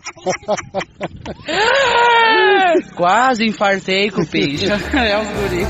Quase infartei com o peixe. é um guri.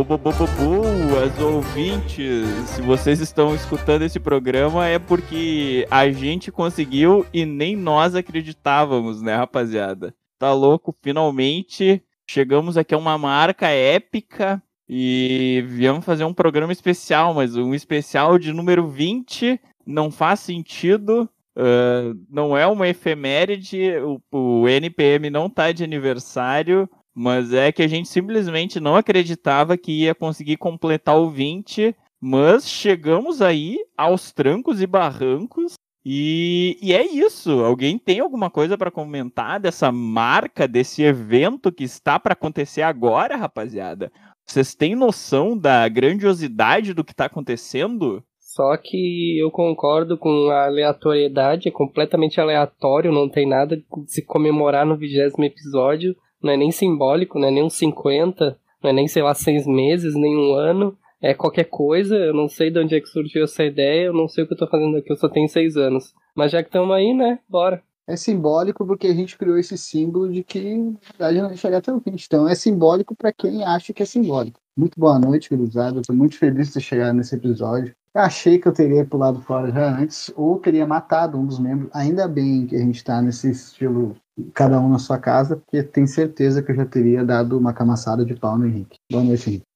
Boas ouvintes! Se vocês estão escutando esse programa é porque a gente conseguiu e nem nós acreditávamos, né, rapaziada? Tá louco? Finalmente chegamos aqui a uma marca épica e viemos fazer um programa especial, mas um especial de número 20 não faz sentido. Uh, não é uma efeméride, o, o NPM não tá de aniversário, mas é que a gente simplesmente não acreditava que ia conseguir completar o 20, mas chegamos aí aos trancos e barrancos. E, e é isso. Alguém tem alguma coisa para comentar dessa marca, desse evento que está para acontecer agora, rapaziada? Vocês têm noção da grandiosidade do que está acontecendo? Só que eu concordo com a aleatoriedade, é completamente aleatório, não tem nada de se comemorar no vigésimo episódio não é nem simbólico, não é nem uns 50, não é nem, sei lá, seis meses, nem um ano. É qualquer coisa, eu não sei de onde é que surgiu essa ideia, eu não sei o que eu tô fazendo aqui, eu só tenho seis anos. Mas já que estamos aí, né, bora. É simbólico porque a gente criou esse símbolo de que, na verdade, não chegar até o fim. Então, é simbólico para quem acha que é simbólico. Muito boa noite, cruzado. Estou muito feliz de chegar nesse episódio. Eu achei que eu teria pulado fora já antes, ou teria matado um dos membros. Ainda bem que a gente está nesse estilo cada um na sua casa, porque tenho certeza que eu já teria dado uma camaçada de pau no Henrique. Boa noite, Henrique.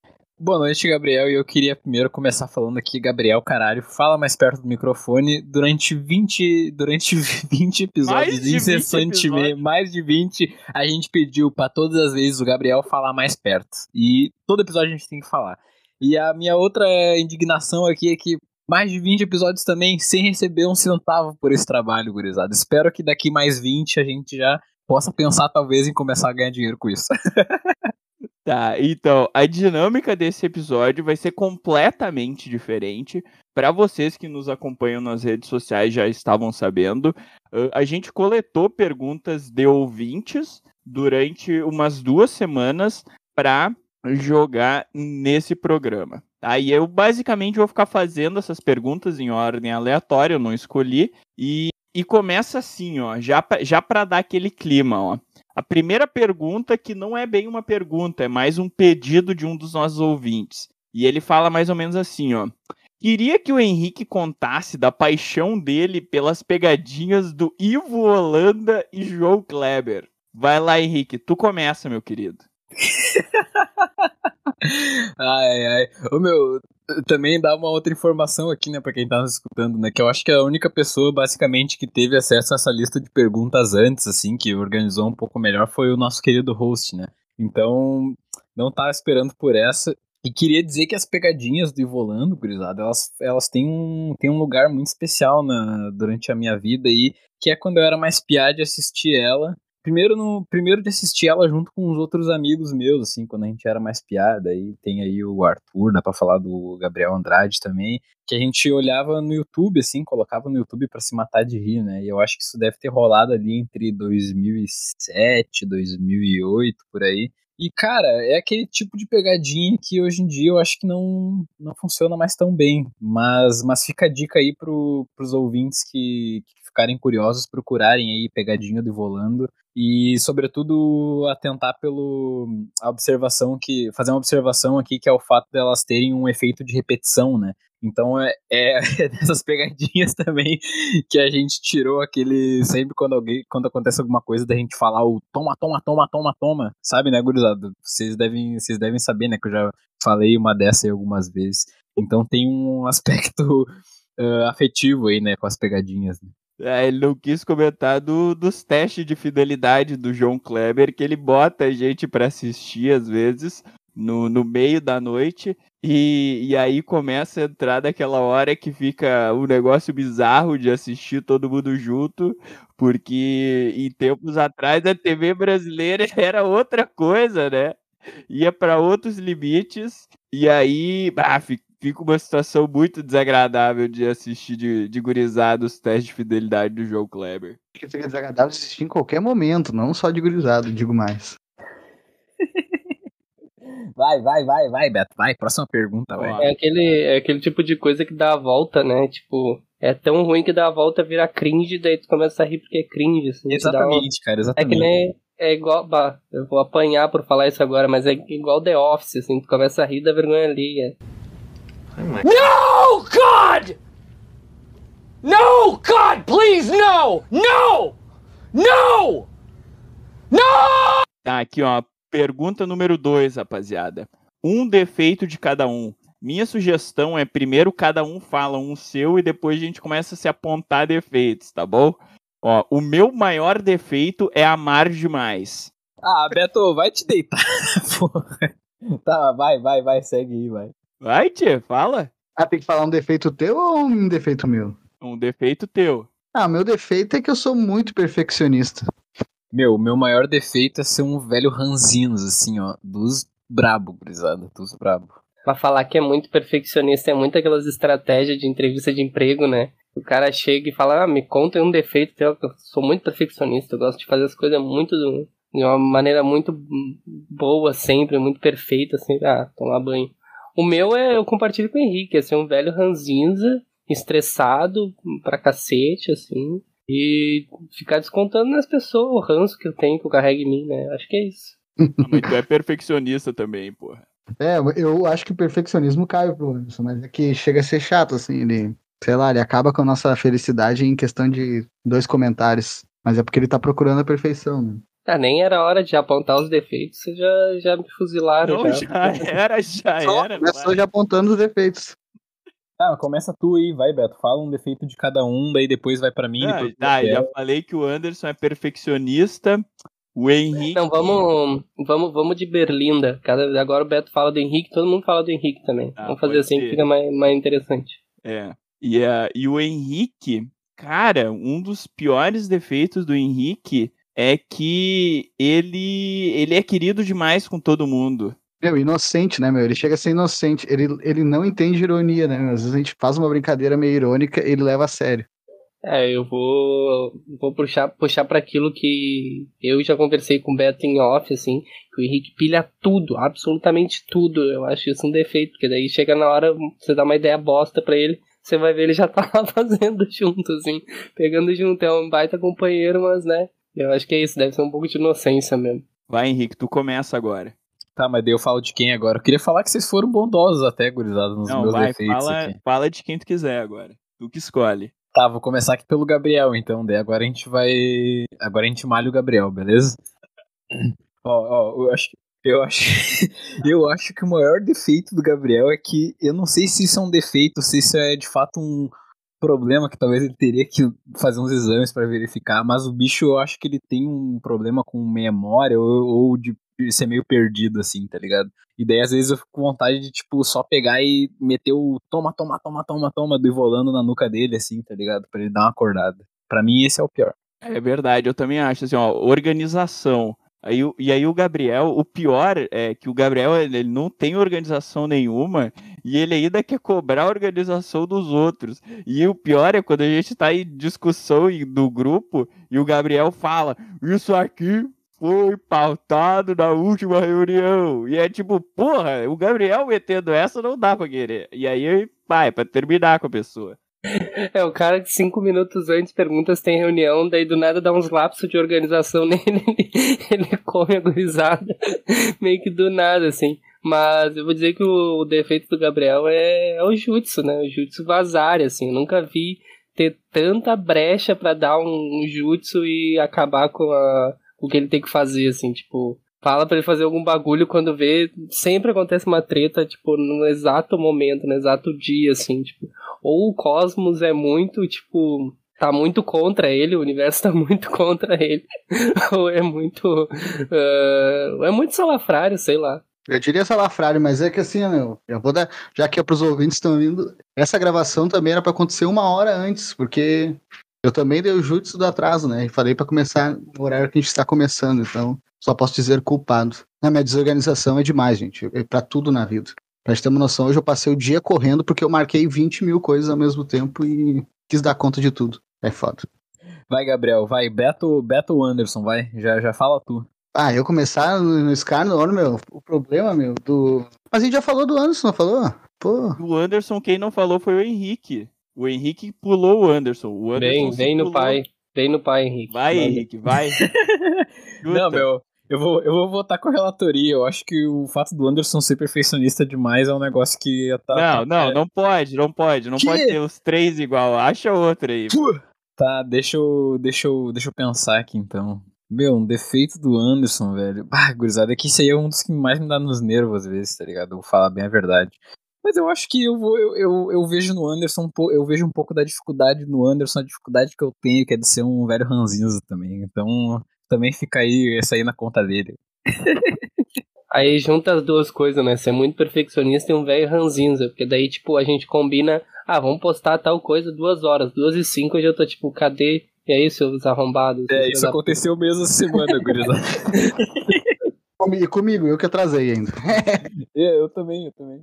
Boa noite, Gabriel. E eu queria primeiro começar falando aqui, Gabriel, caralho, fala mais perto do microfone. Durante 20, durante 20 episódios, mais incessantemente, mais de 20, a gente pediu para todas as vezes o Gabriel falar mais perto. E todo episódio a gente tem que falar. E a minha outra indignação aqui é que mais de 20 episódios também sem receber um centavo por esse trabalho, gurizada. Espero que daqui mais 20 a gente já possa pensar talvez em começar a ganhar dinheiro com isso. tá, então a dinâmica desse episódio vai ser completamente diferente. Para vocês que nos acompanham nas redes sociais já estavam sabendo, a gente coletou perguntas de ouvintes durante umas duas semanas para jogar nesse programa. Aí eu basicamente vou ficar fazendo essas perguntas em ordem aleatória, eu não escolhi. E, e começa assim, ó, já, já para dar aquele clima, ó. A primeira pergunta, que não é bem uma pergunta, é mais um pedido de um dos nossos ouvintes. E ele fala mais ou menos assim, ó. Queria que o Henrique contasse da paixão dele pelas pegadinhas do Ivo Holanda e João Kleber. Vai lá, Henrique, tu começa, meu querido. ai, ai. Ô meu, também dá uma outra informação aqui, né, pra quem tá nos escutando, né, que eu acho que a única pessoa, basicamente, que teve acesso a essa lista de perguntas antes, assim, que organizou um pouco melhor, foi o nosso querido host, né. Então, não tava esperando por essa. E queria dizer que as pegadinhas do Ivolando, gurizada, elas, elas têm, um, têm um lugar muito especial na, durante a minha vida aí, que é quando eu era mais piada de assistir ela primeiro no primeiro de assistir ela junto com os outros amigos meus, assim, quando a gente era mais piada, aí tem aí o Arthur, dá para falar do Gabriel Andrade também, que a gente olhava no YouTube, assim, colocava no YouTube para se matar de rir, né? E eu acho que isso deve ter rolado ali entre 2007, 2008, por aí. E, cara, é aquele tipo de pegadinha que hoje em dia eu acho que não, não funciona mais tão bem. Mas, mas fica a dica aí pro, pros ouvintes que, que ficarem curiosos, procurarem aí pegadinha do Volando e sobretudo atentar pelo a observação que fazer uma observação aqui que é o fato delas terem um efeito de repetição, né? Então é, é, é dessas pegadinhas também que a gente tirou aquele sempre quando alguém quando acontece alguma coisa da gente falar o toma toma toma toma toma, sabe, né, gurizada? Vocês devem vocês devem saber, né, que eu já falei uma dessa aí algumas vezes. Então tem um aspecto uh, afetivo aí, né, com as pegadinhas. Né? É, ele não quis comentar do, dos testes de fidelidade do João Kleber, que ele bota a gente para assistir às vezes no, no meio da noite e, e aí começa a entrar daquela hora que fica um negócio bizarro de assistir todo mundo junto, porque em tempos atrás a TV brasileira era outra coisa, né? Ia para outros limites e aí bah, fica uma situação muito desagradável de assistir de, de gurizado os testes de fidelidade do João Kleber. Fica desagradável assistir em qualquer momento, não só de gurizado, digo mais. Vai, vai, vai, vai, Beto. Vai, próxima pergunta, vai. É aquele, é aquele tipo de coisa que dá a volta, né? Tipo, é tão ruim que dá a volta vira cringe, daí tu começa a rir porque é cringe, assim. Exatamente, cara, É exatamente. que nem. É igual. Bah, eu vou apanhar por falar isso agora, mas é igual The Office, assim, tu começa a rir da vergonha alheia. No, God! No, God, please, no! No! No! No! Tá, aqui, ó. Pergunta número 2, rapaziada. Um defeito de cada um. Minha sugestão é primeiro cada um fala um seu e depois a gente começa a se apontar defeitos, tá bom? Ó, o meu maior defeito é amar demais. Ah, Beto, vai te deitar, porra. Tá, vai, vai, vai, segue aí, vai. Vai, tia, fala. Ah, tem que falar um defeito teu ou um defeito meu? Um defeito teu. Ah, meu defeito é que eu sou muito perfeccionista. Meu, meu maior defeito é ser um velho ranzinos, assim, ó, dos brabo, gurizada, dos brabo. Pra falar que é muito perfeccionista, é muito aquelas estratégias de entrevista de emprego, né? O cara chega e fala, ah, me conta um defeito teu, que eu sou muito perfeccionista, eu gosto de fazer as coisas muito do- de uma maneira muito boa sempre, muito perfeita, assim, ah, tomar banho. O meu é, eu compartilho com o Henrique, é ser um velho ranzinza, estressado pra cacete, assim, e ficar descontando nas pessoas o ranço que eu tenho, que eu carrego em mim, né? Acho que é isso. Ah, Mas tu é perfeccionista também, porra. É, eu acho que o perfeccionismo cai pro Anderson, mas é que chega a ser chato, assim, ele, sei lá, ele acaba com a nossa felicidade em questão de dois comentários. Mas é porque ele tá procurando a perfeição, né? Ah, nem era hora de apontar os defeitos, vocês já, já me fuzilaram. Não, já. já era, já Só era. começou já apontando os defeitos. Ah, começa tu aí, vai, Beto. Fala um defeito de cada um, daí depois vai pra mim. Ah, depois tá, já falei que o Anderson é perfeccionista. O Henrique. Não, vamos, vamos, vamos de Berlinda. Cada, agora o Beto fala do Henrique, todo mundo fala do Henrique também. Ah, vamos fazer assim ser. que fica mais, mais interessante. É. E, a- e o Henrique, cara, um dos piores defeitos do Henrique é que ele, ele é querido demais com todo mundo. Meu, inocente, né, meu? Ele chega a ser inocente. Ele, ele não entende ironia, né? Às vezes a gente faz uma brincadeira meio irônica ele leva a sério. É, eu vou, vou puxar, puxar para aquilo que eu já conversei com o Beto em off, assim, que o Henrique pilha tudo, absolutamente tudo. Eu acho isso um defeito, porque daí chega na hora, você dá uma ideia bosta pra ele, você vai ver ele já tá lá fazendo junto, assim, pegando junto. É um baita companheiro, mas, né, eu acho que é isso, deve ser um pouco de inocência mesmo. Vai, Henrique, tu começa agora. Tá, mas daí eu falo de quem agora? Eu queria falar que vocês foram bondosos até, gurizada, nos Não, meus vai, defeitos fala, aqui. fala de quem tu quiser agora. Tu que escolhe. Tá, vou começar aqui pelo Gabriel, então. Daí agora a gente vai. Agora a gente malha o Gabriel, beleza? Ó, ó, eu acho que. Eu acho, eu acho que o maior defeito do Gabriel é que eu não sei se isso é um defeito, se isso é de fato um problema que talvez ele teria que fazer uns exames pra verificar, mas o bicho eu acho que ele tem um problema com memória ou, ou de ser meio perdido assim, tá ligado? E daí às vezes eu fico com vontade de tipo só pegar e meter o toma, toma, toma, toma, toma do Ivolando na nuca dele assim, tá ligado? Pra ele dar uma acordada. Pra mim esse é o pior. É verdade, eu também acho assim, ó, organização. Aí, e aí o Gabriel, o pior é que o Gabriel ele ele não tem organização nenhuma e ele ainda quer cobrar a organização dos outros. E o pior é quando a gente tá em discussão do grupo e o Gabriel fala: Isso aqui foi pautado na última reunião. E é tipo, porra, o Gabriel metendo essa não dá pra querer. E aí, vai, pra terminar com a pessoa. É, o cara que cinco minutos antes pergunta se tem reunião, daí do nada dá uns lapsos de organização nele, ele, come a gurizada, meio que do nada, assim. Mas eu vou dizer que o, defeito do Gabriel é, é o jutsu, né? O jutsu vazar, assim. Eu nunca vi ter tanta brecha pra dar um, um jutsu e acabar com a, o que ele tem que fazer, assim, tipo... Fala pra ele fazer algum bagulho quando vê, sempre acontece uma treta, tipo, no exato momento, no exato dia, assim, tipo ou o Cosmos é muito, tipo, tá muito contra ele, o universo tá muito contra ele, ou é muito. uh, é muito salafrário, sei lá. Eu diria salafrário, mas é que assim, meu, eu vou dar, já que é pros ouvintes estão vindo, essa gravação também era pra acontecer uma hora antes, porque eu também dei o jutsu do atraso, né? E falei pra começar no horário que a gente está começando, então só posso dizer culpado. Na minha desorganização é demais, gente, é pra tudo na vida. Pra gente ter uma noção, hoje eu passei o dia correndo porque eu marquei 20 mil coisas ao mesmo tempo e quis dar conta de tudo. É foda. Vai, Gabriel, vai. Beto, Beto Anderson, vai. Já, já fala tu. Ah, eu começar no, no Scar no ano, meu, o problema, meu, do. Mas a gente já falou do Anderson, não falou? Pô. O Anderson, quem não falou foi o Henrique. O Henrique pulou o Anderson. O Anderson Vem, vem no pulou. pai. Vem no pai, Henrique. Vai. Henrique, vai. Não, meu, eu vou, eu vou votar com a relatoria. Eu acho que o fato do Anderson ser perfeccionista demais é um negócio que tá. Não, não, não pode, não pode. Não Que? pode ter os três igual. Acha outra aí. Tá, deixa eu, deixa eu, deixa eu pensar aqui então. Meu, um defeito do Anderson, velho. Ah, gurizada, é que isso aí é um dos que mais me dá nos nervos às vezes, tá ligado? Eu vou falar bem a verdade. Mas eu acho que eu vou, eu, eu, eu vejo no Anderson, um eu vejo um pouco da dificuldade no Anderson, a dificuldade que eu tenho, que é de ser um velho ranzinza também. Então, também fica aí, essa aí na conta dele. Aí junta as duas coisas, né? Ser muito perfeccionista e um velho ranzinza. Porque daí, tipo, a gente combina, ah, vamos postar tal coisa duas horas. Duas e cinco eu já tô, tipo, cadê? E aí, seus arrombados? É, isso aconteceu mesmo essa semana, gurizada. Comigo, comigo, eu que atrasei ainda. É, eu também, eu também.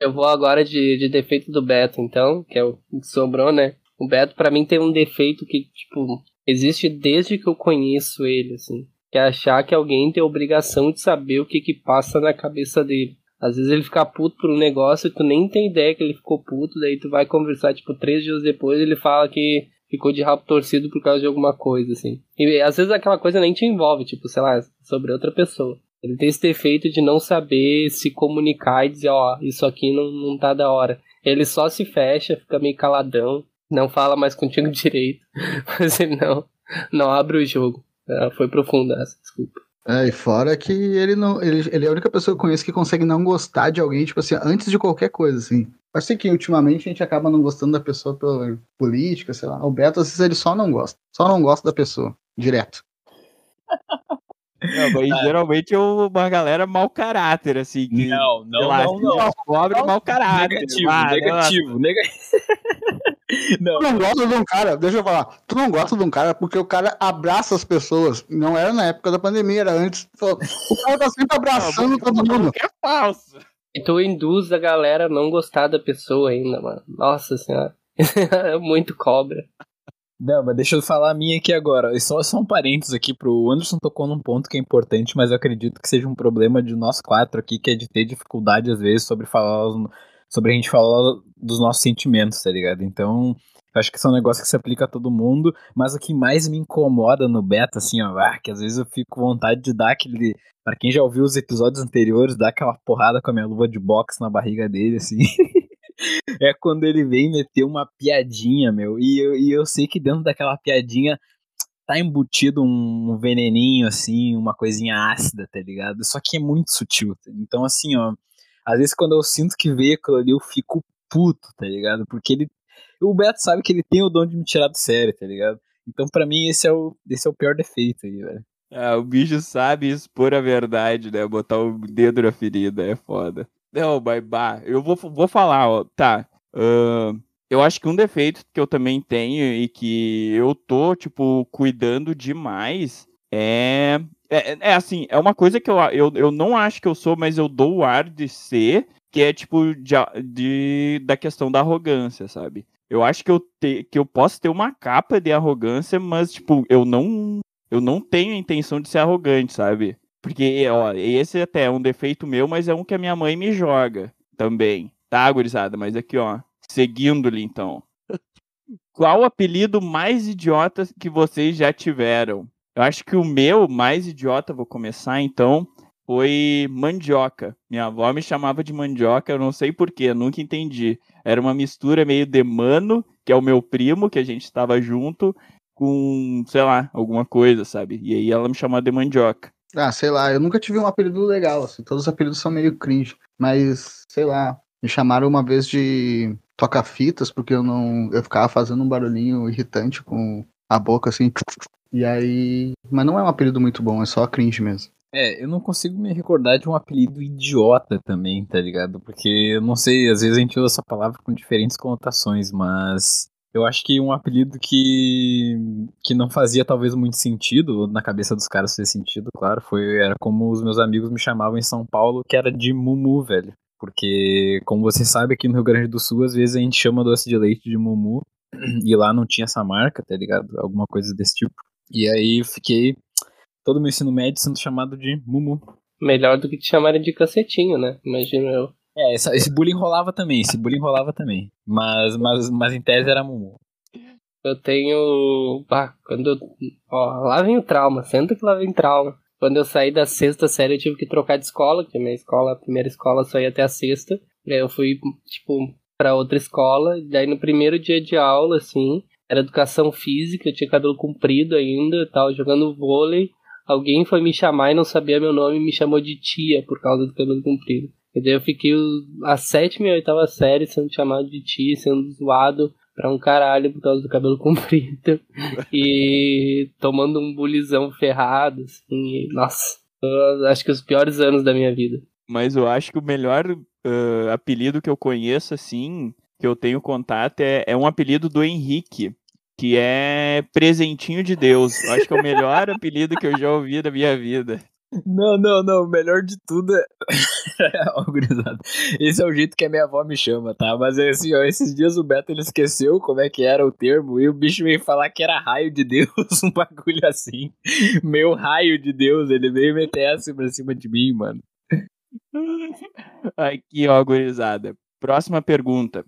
Eu vou agora de, de defeito do Beto, então, que é o que sobrou, né? O Beto, pra mim, tem um defeito que, tipo, existe desde que eu conheço ele, assim. Que é achar que alguém tem a obrigação de saber o que que passa na cabeça dele. Às vezes ele fica puto por um negócio e tu nem tem ideia que ele ficou puto, daí tu vai conversar, tipo, três dias depois ele fala que ficou de rabo torcido por causa de alguma coisa, assim. E às vezes aquela coisa nem te envolve, tipo, sei lá, sobre outra pessoa. Ele tem esse defeito de não saber se comunicar e dizer, ó, isso aqui não, não tá da hora. Ele só se fecha, fica meio caladão, não fala mais contigo direito, mas ele não, não abre o jogo. Ah, foi profunda essa, desculpa. É, e fora que ele não. Ele, ele é a única pessoa que eu conheço que consegue não gostar de alguém, tipo assim, antes de qualquer coisa, assim. Acho assim que ultimamente a gente acaba não gostando da pessoa pela política, sei lá. O Beto, às vezes, ele só não gosta. Só não gosta da pessoa. Direto. Não, mas geralmente é uma galera mau caráter, assim. Que, Não, sei não, lá, não, não. Pobre mau caráter. Negativo, Ah, negativo, negativo. Não, Tu não gosta de um cara, deixa eu falar. Tu não gosta de um cara porque o cara abraça as pessoas. Não era na época da pandemia, era antes. O cara tá sempre abraçando todo mundo. Que é falso. E tu induz a galera a não gostar da pessoa ainda, mano. Nossa senhora. é muito cobra. Não, mas deixa eu falar a minha aqui agora. Só, só um parênteses aqui pro Anderson tocou num ponto que é importante, mas eu acredito que seja um problema de nós quatro aqui, que é de ter dificuldade, às vezes, sobre falar sobre a gente falar dos nossos sentimentos, tá ligado? Então, eu acho que isso é um negócio que se aplica a todo mundo, mas o que mais me incomoda no beta, assim, ó, ah, que às vezes eu fico com vontade de dar aquele. Pra quem já ouviu os episódios anteriores, dar aquela porrada com a minha luva de boxe na barriga dele, assim. é quando ele vem meter uma piadinha, meu. E eu, e eu sei que dentro daquela piadinha tá embutido um veneninho, assim, uma coisinha ácida, tá ligado? Só que é muito sutil. tá? Então, assim, ó. Às vezes quando eu sinto que veio aquilo ali, eu fico puto, tá ligado? Porque ele. O Beto sabe que ele tem o dom de me tirar do sério, tá ligado? Então, pra mim, esse é o, esse é o pior defeito aí, velho. Ah, o bicho sabe expor a verdade, né? Botar o dedo na ferida, é foda. Não, mas bah, eu vou, vou falar, ó, tá. ahn, eu acho que um defeito que eu também tenho e que eu tô, tipo, cuidando demais é. É, é assim, é uma coisa que eu, eu, eu não acho que eu sou, mas eu dou o ar de ser, que é tipo de, de- da questão da arrogância, sabe? Eu acho que eu, te, que eu posso ter uma capa de arrogância, mas, tipo, eu não eu não tenho a intenção de ser arrogante, sabe? Porque, ó, esse até é um defeito meu, mas é um que a minha mãe me joga também. Tá, gurizada? Mas aqui, ó, seguindo-lhe então. Qual o apelido mais idiota que vocês já tiveram? Eu acho que o meu mais idiota, vou começar então, foi mandioca. Minha avó me chamava de mandioca, eu não sei porquê, nunca entendi. Era uma mistura meio de mano, que é o meu primo, que a gente estava junto, com, sei lá, alguma coisa, sabe? E aí ela me chamava de mandioca. Ah, sei lá, eu nunca tive um apelido legal, assim, todos os apelidos são meio cringe, mas, sei lá, me chamaram uma vez de toca-fitas, porque eu não, eu ficava fazendo um barulhinho irritante com a boca, assim, e aí, mas não é um apelido muito bom, é só cringe mesmo. É, eu não consigo me recordar de um apelido idiota também, tá ligado? Porque eu não sei, às vezes a gente usa essa palavra com diferentes conotações, mas eu acho que um apelido que que não fazia talvez muito sentido, na cabeça dos caras fez sentido, claro, foi era como os meus amigos me chamavam em São Paulo, que era de Mumu, velho. Porque, como você sabe, aqui no Rio Grande do Sul, às vezes a gente chama doce de leite de Mumu, e lá não tinha essa marca, tá ligado? Alguma coisa desse tipo. E aí eu fiquei todo meu ensino médio sendo chamado de Mumu. Melhor do que te chamarem de cacetinho, né? Imagino eu. É, essa- esse bullying rolava também, esse bullying rolava também. Mas, mas, mas em tese era Mumu. Eu tenho. Bah, quando. Ó, lá vem o trauma, senta que lá vem trauma. Quando eu saí da sexta série, eu tive que trocar de escola, porque minha escola, a primeira escola só ia até a sexta. E aí eu fui, tipo, pra outra escola. Daí no primeiro dia de aula, assim, era educação física, eu tinha cabelo comprido ainda, tava jogando vôlei. Alguém foi me chamar e não sabia meu nome e me chamou de tia por causa do cabelo comprido. E daí eu fiquei a sétima e oitava série sendo chamado de tia, sendo zoado pra um caralho por causa do cabelo comprido. e tomando um bulizão ferrado, assim. e, nossa, acho que os piores anos da minha vida. Mas eu acho que o melhor ah, apelido que eu conheço, assim, que eu tenho contato, é, é um apelido do Henrique, que é Presentinho de Deus. Eu acho que é o melhor apelido que eu já ouvi da minha vida. Não, não, não. O melhor de tudo é. Ó, gurizada. Esse é o jeito que a minha avó me chama, tá? Mas é assim, ó, esses dias o Beto ele esqueceu como é que era o termo e o bicho veio falar que era raio de Deus, um bagulho assim. Meu raio de Deus, ele veio meter essa pra cima de mim, mano. Aqui, ó, gurizada. Próxima pergunta.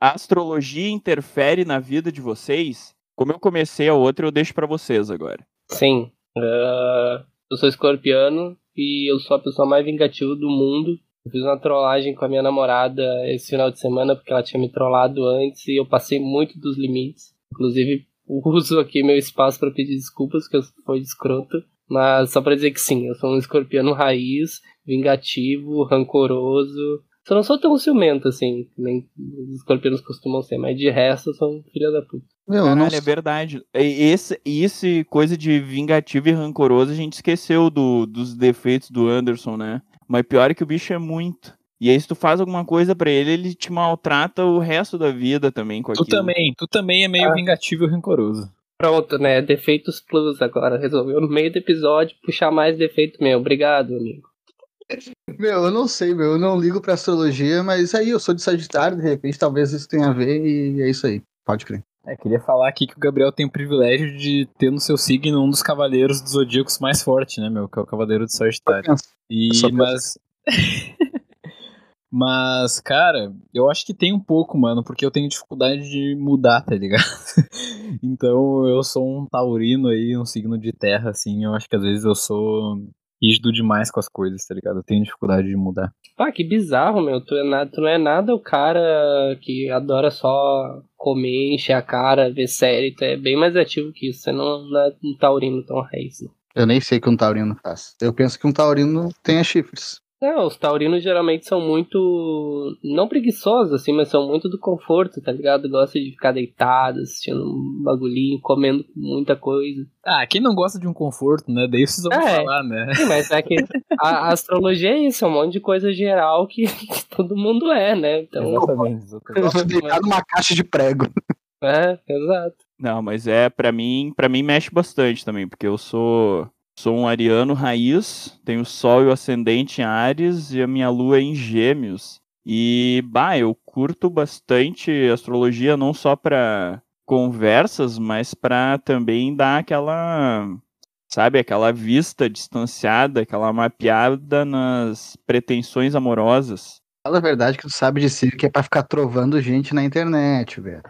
A astrologia interfere na vida de vocês? Como eu comecei a outra, eu deixo pra vocês agora. Sim, ah, eu sou escorpiano e eu sou a pessoa mais vingativa do mundo. Eu fiz uma trollagem com a minha namorada esse final de semana porque ela tinha me trollado antes e eu passei muito dos limites. Inclusive, uso aqui meu espaço para pedir desculpas que eu fui escroto. Mas só pra dizer que sim, eu sou um escorpiano raiz, vingativo, rancoroso. Só não sou tão ciumento assim, nem os escorpianos costumam ser, mas de resto eu sou um filho da puta. Meu, eu não Caralho, é verdade. E Esse, esse coisa de vingativo e rancoroso, a gente esqueceu do, dos defeitos do Anderson, né? Mas pior é que o bicho é muito. E aí, se tu faz alguma coisa pra ele, ele te maltrata o resto da vida também com Tu aquilo. também, tu também é meio Ah. vingativo e rancoroso. Pronto, né? Defeitos plus agora. Resolveu no meio do episódio puxar mais defeito meu. Obrigado, amigo. Meu, eu não sei, meu. Eu não ligo pra astrologia, mas aí eu sou de Sagitário, de repente talvez isso tenha a ver e é isso aí. Pode crer. É, queria falar aqui que o Gabriel tem o privilégio de ter no seu signo um dos cavaleiros dos zodíacos mais forte, né, meu? Que é o Cavaleiro de Sagitário. E, mas. mas, cara, eu acho que tem um pouco, mano, porque eu tenho dificuldade de mudar, tá ligado? então eu sou um taurino aí, um signo de terra, assim. Eu acho que às vezes eu sou rígido demais com as coisas, tá ligado? Eu tenho dificuldade de mudar. Ah, que bizarro, meu. Tu, é nada, tu não é nada o cara que adora só comer, encher a cara, ver série. Tu é bem mais ativo que isso. Você não, não é um taurino tão raiz. Não. Eu nem sei o que um taurino faz. Eu penso que um taurino tenha chifres. Não, os taurinos geralmente são muito. Não preguiçosos, assim, mas são muito do conforto, tá ligado? Gosta de ficar deitado, assistindo um bagulhinho, comendo muita coisa. Ah, quem não gosta de um conforto, né? Daí vocês vão É. falar, né? Sim, mas é que a, a astrologia é isso, é um monte de coisa geral que, que todo mundo é, né? Então, Exatamente, exatamente. Deitar numa caixa de prego. é, exato. Não, mas é, pra mim, para mim mexe bastante também, porque eu sou sou um ariano raiz, tenho sol e o ascendente em Ares e a minha lua é em Gêmeos. E, bah, eu curto bastante astrologia não só pra conversas, mas pra também dar aquela, sabe, aquela vista distanciada, aquela mapeada nas pretensões amorosas. Fala a verdade que tu sabe de si que é pra ficar trovando gente na internet, velho.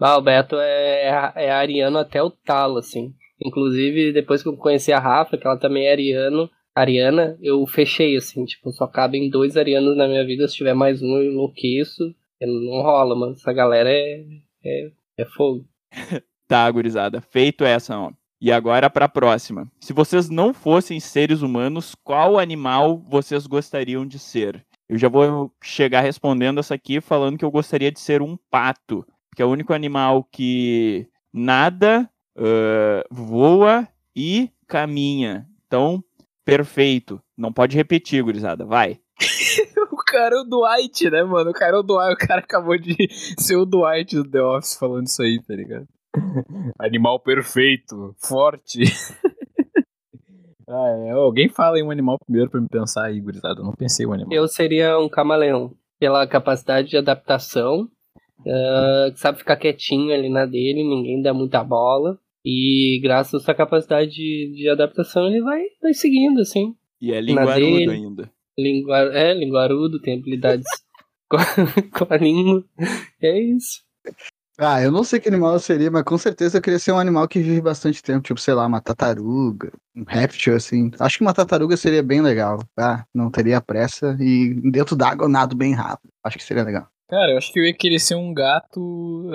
Ah, o Beto é, é ariano até o talo, assim. Inclusive, depois que eu conheci a Rafa, que ela também é ariano, ariana, eu fechei, assim, tipo, só cabem dois arianos na minha vida, se tiver mais um eu enlouqueço. Não rola, mano. Essa galera é, é, é fogo. Tá, gurizada, feito essa, ó. E agora pra próxima. Se vocês não fossem seres humanos, qual animal vocês gostariam de ser? Eu já vou chegar respondendo essa aqui falando que eu gostaria de ser um pato, que é o único animal que nada, ãh, voa e caminha. Então, perfeito. Não pode repetir, gurizada. Vai. O cara é o Dwight, né, mano? O cara é o Dwight. O cara acabou de ser o Dwight do The Office falando isso aí, tá ligado? Animal perfeito, forte. ah, é. Alguém fala em um animal primeiro pra me pensar aí, gurizada. Eu não pensei em um animal. Eu seria um camaleão, pela capacidade de adaptação. Que sabe ficar quietinho ali na dele, ninguém dá muita bola. E graças à sua capacidade de, de adaptação, ele vai, vai seguindo, assim. E é Na linguarudo dele. ainda. Lingua, é, linguarudo, tem habilidades com, a- com a língua. É isso. Ah, eu não sei que animal eu seria, mas com certeza eu queria ser um animal que vive bastante tempo, tipo, sei lá, uma tartaruga, um réptil, assim. Acho que uma tartaruga seria bem legal, tá? Não teria pressa e dentro d'água eu nado bem rápido. Acho que seria legal. Cara, eu acho que eu ia querer ser um gato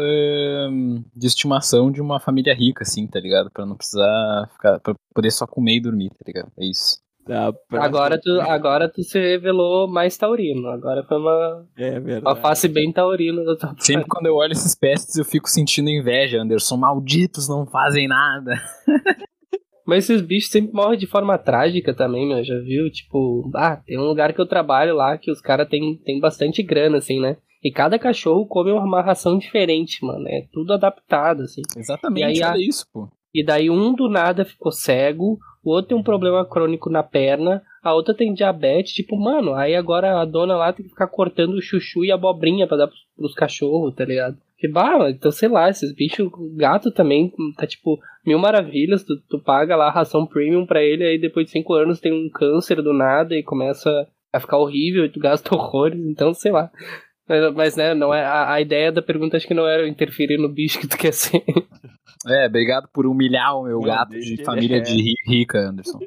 de estimação de uma família rica, assim, tá ligado? Pra não precisar ficar. Pra poder só comer e dormir, tá ligado? É isso. Tá, Agora tu, agora tu se revelou mais taurino. Agora foi uma, É uma face bem taurina da tua Sempre quando eu olho esses pestes, eu fico sentindo inveja, Anderson. Malditos, não fazem nada. Mas esses bichos sempre morrem de forma trágica também, meu. Já viu? Tipo, ah, tem um lugar que eu trabalho lá que os caras têm tem bastante grana, assim, né? E cada cachorro come uma ração diferente, mano. É tudo adaptado, assim. Exatamente, E aí a- isso, pô. E daí um do nada ficou cego, o outro tem um problema crônico na perna, a outra tem diabetes, tipo, mano, aí agora a dona lá tem que ficar cortando o chuchu e a abobrinha pra dar pros, pros cachorros, tá ligado? Que bah, então sei lá, esses bichos, gato também tá tipo mil maravilhas, tu, tu paga lá a ração premium pra ele, aí depois de cinco anos tem um câncer do nada e começa a ficar horrível e tu gasta horrores, então sei lá. Mas, mas, né, não é, a, a ideia da pergunta acho que não era interferir no bicho que tu quer ser. É, obrigado por humilhar o meu Não, gato de família é. de ri- rica, Anderson.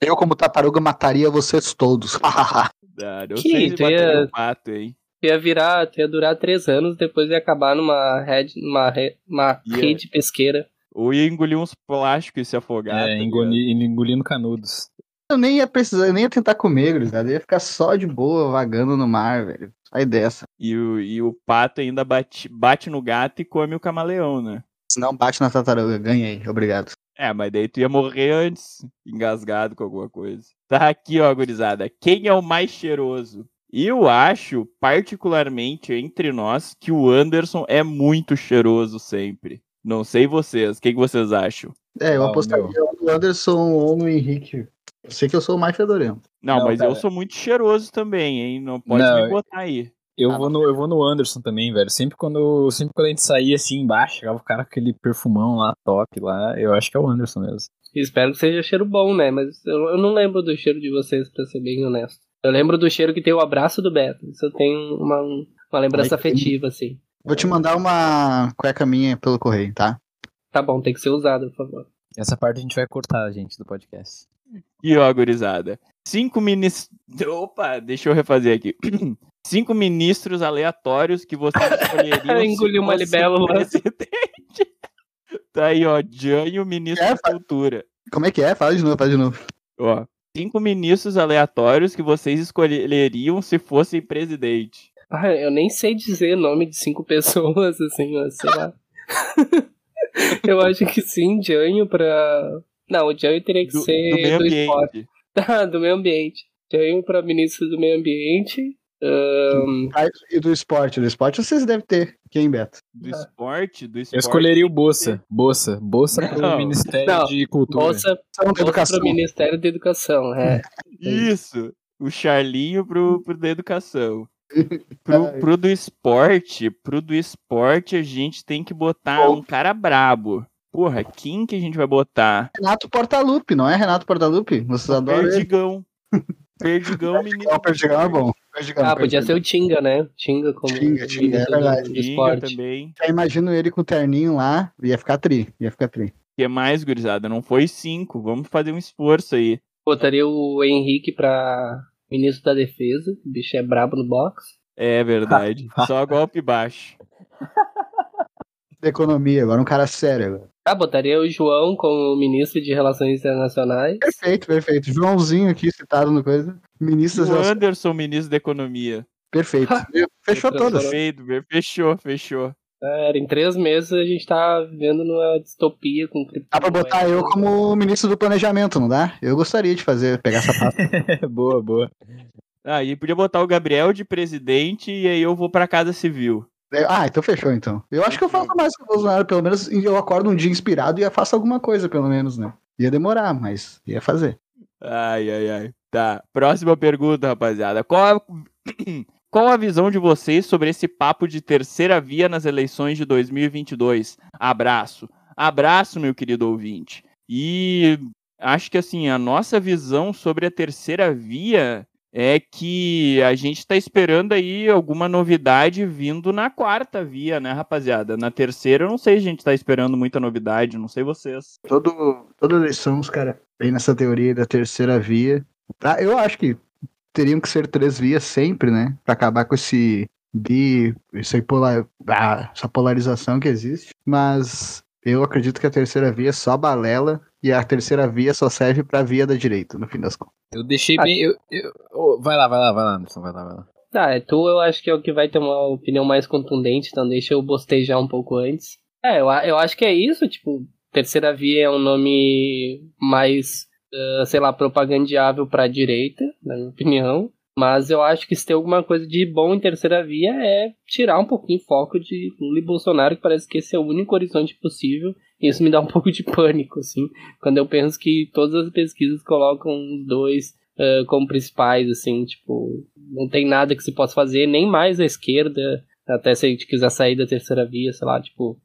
Eu, como tartaruga, mataria vocês todos. Ah, eu Que sei se tu ia- bateria o pato, hein? ia virar, ia durar três anos, depois ia acabar numa rede, numa re- uma Ia- rede pesqueira. Ou ia engolir uns plásticos e se afogar. tá É, engoli- engolindo canudos. Eu nem ia precisar, eu nem ia tentar comer, gurizada. Eu ia ficar só de boa, vagando no mar, velho. Sai dessa. E o, e o pato ainda bate, bate no gato e come o camaleão, né? Se não bate na tartaruga, ganhei. Obrigado. É, mas daí tu ia morrer antes, engasgado com alguma coisa. Tá aqui, ó, gurizada. Quem é o mais cheiroso? Eu acho, particularmente entre nós, que o Anderson é muito cheiroso sempre. Não sei vocês, o que, que vocês acham? É, eu Ah, o apostaria no Anderson ou no Henrique. Eu sei que eu sou o mais fedorento. Não, Não, mas cara. eu sou muito cheiroso também, hein? Não pode Não, me botar aí. Eu Ah, vou, no, eu vou no Anderson também, velho. Sempre quando, sempre quando a gente saía assim embaixo, chegava o cara com aquele perfumão lá, top lá. Eu acho que é o Anderson mesmo. Espero que seja cheiro bom, né? Mas eu, eu não lembro do cheiro de vocês, pra ser bem honesto. Eu lembro do cheiro que tem o abraço do Beto. Isso eu tenho uma, uma lembrança Ai, afetiva, assim. Vou te mandar uma cueca minha pelo correio, tá? Tá bom, tem que ser usado, por favor. Essa parte a gente vai cortar, gente, do podcast. E ó, gurizada. Cinco ministros. Opa, deixa eu refazer aqui. Cinco ministros aleatórios que vocês escolheriam. se Engoliu uma fosse libélula. presidente. Tá aí, ó. Jânio, ministro É, da Cultura. Como é que é? Fala de novo, fala de novo. Ó. Cinco ministros aleatórios que vocês escolheriam se fossem presidente. Ah, eu nem sei dizer nome de cinco pessoas, assim, mas sei lá. eu acho que sim, Janho pra. Não, o Janho teria que Do, ser do meio do esporte. ambiente. Ah, do meio ambiente. Janho pra ministro do meio ambiente. Ahn, Ah, E do esporte? Do esporte vocês devem ter. Quem, Beto? Do esporte, do esporte. Eu escolheria o Bolsa. Bolsa. Bolsa pro Não. Ministério Não, de Cultura. bolsa, educação. pro Ministério da Educação. É. Isso. O Charlinho pro, pro da educação. Pro, pro do esporte, pro do esporte a gente tem que botar Bom. um cara brabo. Porra, quem que a gente vai botar? Renato Portaluppi, não é Renato Portaluppi? Vocês adoram ele? Perdigão. Perdigão, menino. Não, Perdigão é bom. Perdigão, Ah, podia Perdigão. ser o Tinga, né? Tinga como Tinga, Tinga, é do- verdade. do Tinga esporte. também. Já imagino ele com o terninho lá, ia ficar tri, ia ficar tri. O que mais, gurizada? Não foi cinco. Vamos fazer um esforço aí. Botaria o Henrique pra ministro da Defesa. O bicho é brabo no boxe. É verdade. Só golpe baixo. Da economia, agora um cara sério agora. Ah, botaria o João como ministro de Relações Internacionais. Perfeito, perfeito. Joãozinho aqui citado no coisa. Ministro O. Anderson, ministro da Economia. Perfeito. Fechou todas. Perfeito, fechou, fechou. É, Era, em três meses a gente tá vivendo numa distopia com criptomoedas. Dá pra botar eu como ministro do planejamento, não dá? Eu gostaria de fazer, pegar essa pasta. boa, boa. Ah, e podia botar o Gabriel de presidente e aí eu vou pra Casa Civil. Ah, então fechou então. Eu acho que eu faço mais que o Bolsonaro, pelo menos eu acordo um dia inspirado e faço alguma coisa, pelo menos, né? Ia demorar, mas ia fazer. Ai, ai, ai. Tá. Próxima pergunta, rapaziada. Qual, qual a visão de vocês sobre esse papo de terceira via nas eleições de 2022? Abraço. Abraço, meu querido ouvinte. E acho que assim, a nossa visão sobre a terceira via é que a gente está esperando aí alguma novidade vindo na quarta via, né, rapaziada? Na terceira, eu não sei se a gente está esperando muita novidade, não sei vocês. Todo, toda eleição, os caras vêm nessa teoria da terceira via. Ah, eu acho que teriam que ser três vias sempre, né? Pra acabar com esse bi, esse polar, ah, essa polarização que existe. Mas eu acredito que a terceira via é só balela e a terceira via só serve pra via da direita, no fim das contas. Eu deixei Ah. bem. Eu, eu- oh, vai lá, vai lá, vai lá, Anderson, vai lá, vai lá. Tá, é tu eu acho que é o que vai ter uma opinião mais contundente, então deixa eu bostejar um pouco antes. É, eu, eu acho que é isso, tipo, Terceira Via é um nome mais, ah, sei lá, propagandeável pra direita, na minha opinião. Mas eu acho que se tem alguma coisa de bom em Terceira Via é tirar um pouquinho o foco de Lula e Bolsonaro, que parece que esse é o único horizonte possível. Isso me dá um pouco de pânico, assim, quando eu penso que todas as pesquisas colocam os dois ah, como principais, assim, tipo, não tem nada que se possa fazer, nem mais à esquerda, até se a gente quiser sair da terceira via, sei lá, tipo,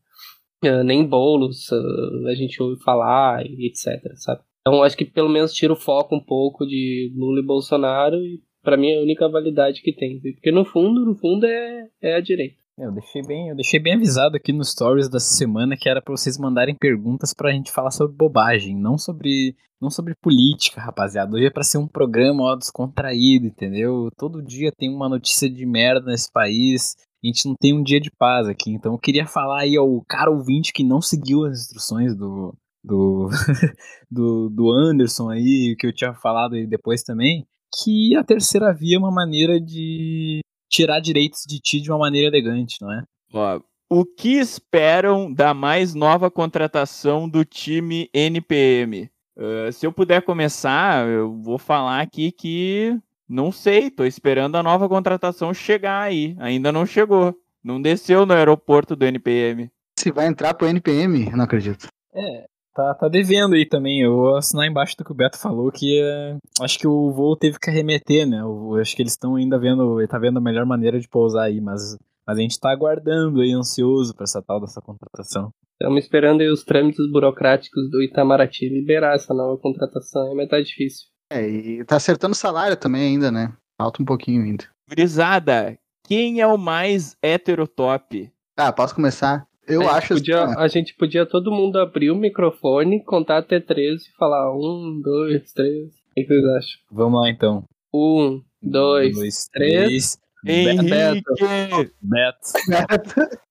ah, nem bolos ah, a gente ouve falar e etc, sabe? Então acho que pelo menos tira o foco um pouco de Lula e Bolsonaro e pra mim é a única validade que tem, porque no fundo, no fundo é, é a direita. Eu deixei bem, eu deixei bem avisado aqui nos stories dessa semana que era pra vocês mandarem perguntas pra gente falar sobre bobagem, não sobre, não sobre política, rapaziada. Hoje é pra ser um programa ó, descontraído, entendeu? Todo dia tem uma notícia de merda nesse país. A gente não tem um dia de paz aqui, então eu queria falar aí ao cara ouvinte que não seguiu as instruções do do, do, do Anderson aí, que eu tinha falado aí depois também, que a terceira via é uma maneira de tirar direitos de ti de uma maneira elegante, não é? Ó, o que esperam da mais nova contratação do time NPM? Ah, se eu puder começar, eu vou falar aqui que não sei, tô esperando a nova contratação chegar aí. Ainda não chegou. Não desceu no aeroporto do NPM. Se vai entrar pro NPM, não acredito. É, tá, tá devendo aí também. Eu vou assinar embaixo do que o Beto falou, que é, acho que o voo teve que arremeter, né? Eu, acho que eles estão ainda vendo, ele tá vendo a melhor maneira de pousar aí, mas, mas a gente tá aguardando aí, ansioso pra essa tal dessa contratação. Estamos esperando aí os trâmites burocráticos do Itamaraty liberar essa nova contratação, mas tá difícil. É, e tá acertando salário também ainda, né? Falta um pouquinho ainda. Grisada, quem é o mais heterotop? Ah, posso começar? Eu a gente acho podia, assim, ó, A gente podia todo mundo abrir o microfone, contar até 13 e falar um, dois, três. O que vocês acham? Vamos lá então. Um, dois, três. três. Beto. Henrique! Beto.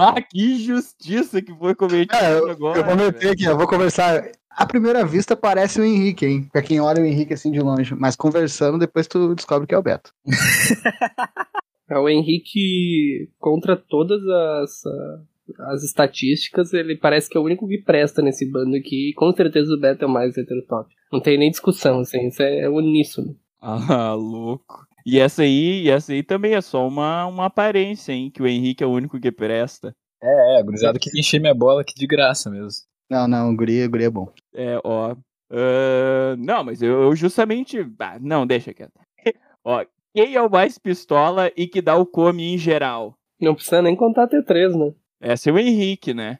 Ah, que injustiça que foi cometida É, eu, agora. eu vou meter velho. aqui, eu vou conversar. À primeira vista parece o Henrique, hein? Pra quem olha o Henrique assim de longe. Mas conversando, depois tu descobre que é o Beto. É o Henrique, contra todas as, as estatísticas, ele parece que é o único que presta nesse bando aqui. E com certeza o Beto é o mais heterotop. Não tem nem discussão, assim, isso é uníssono. Ah, louco. E essa aí, e essa aí também é só uma, uma aparência, hein? Que o Henrique é o único que presta. É, é, gurizada que encher minha bola aqui de graça mesmo. Não, não, o guri, o guri é bom. É, ó. ah, não, mas eu, eu justamente. Ah, não, deixa quieto. ó, quem é o mais pistola e que dá o come em geral? Não precisa nem contar T3, né? Esse é o Henrique, né?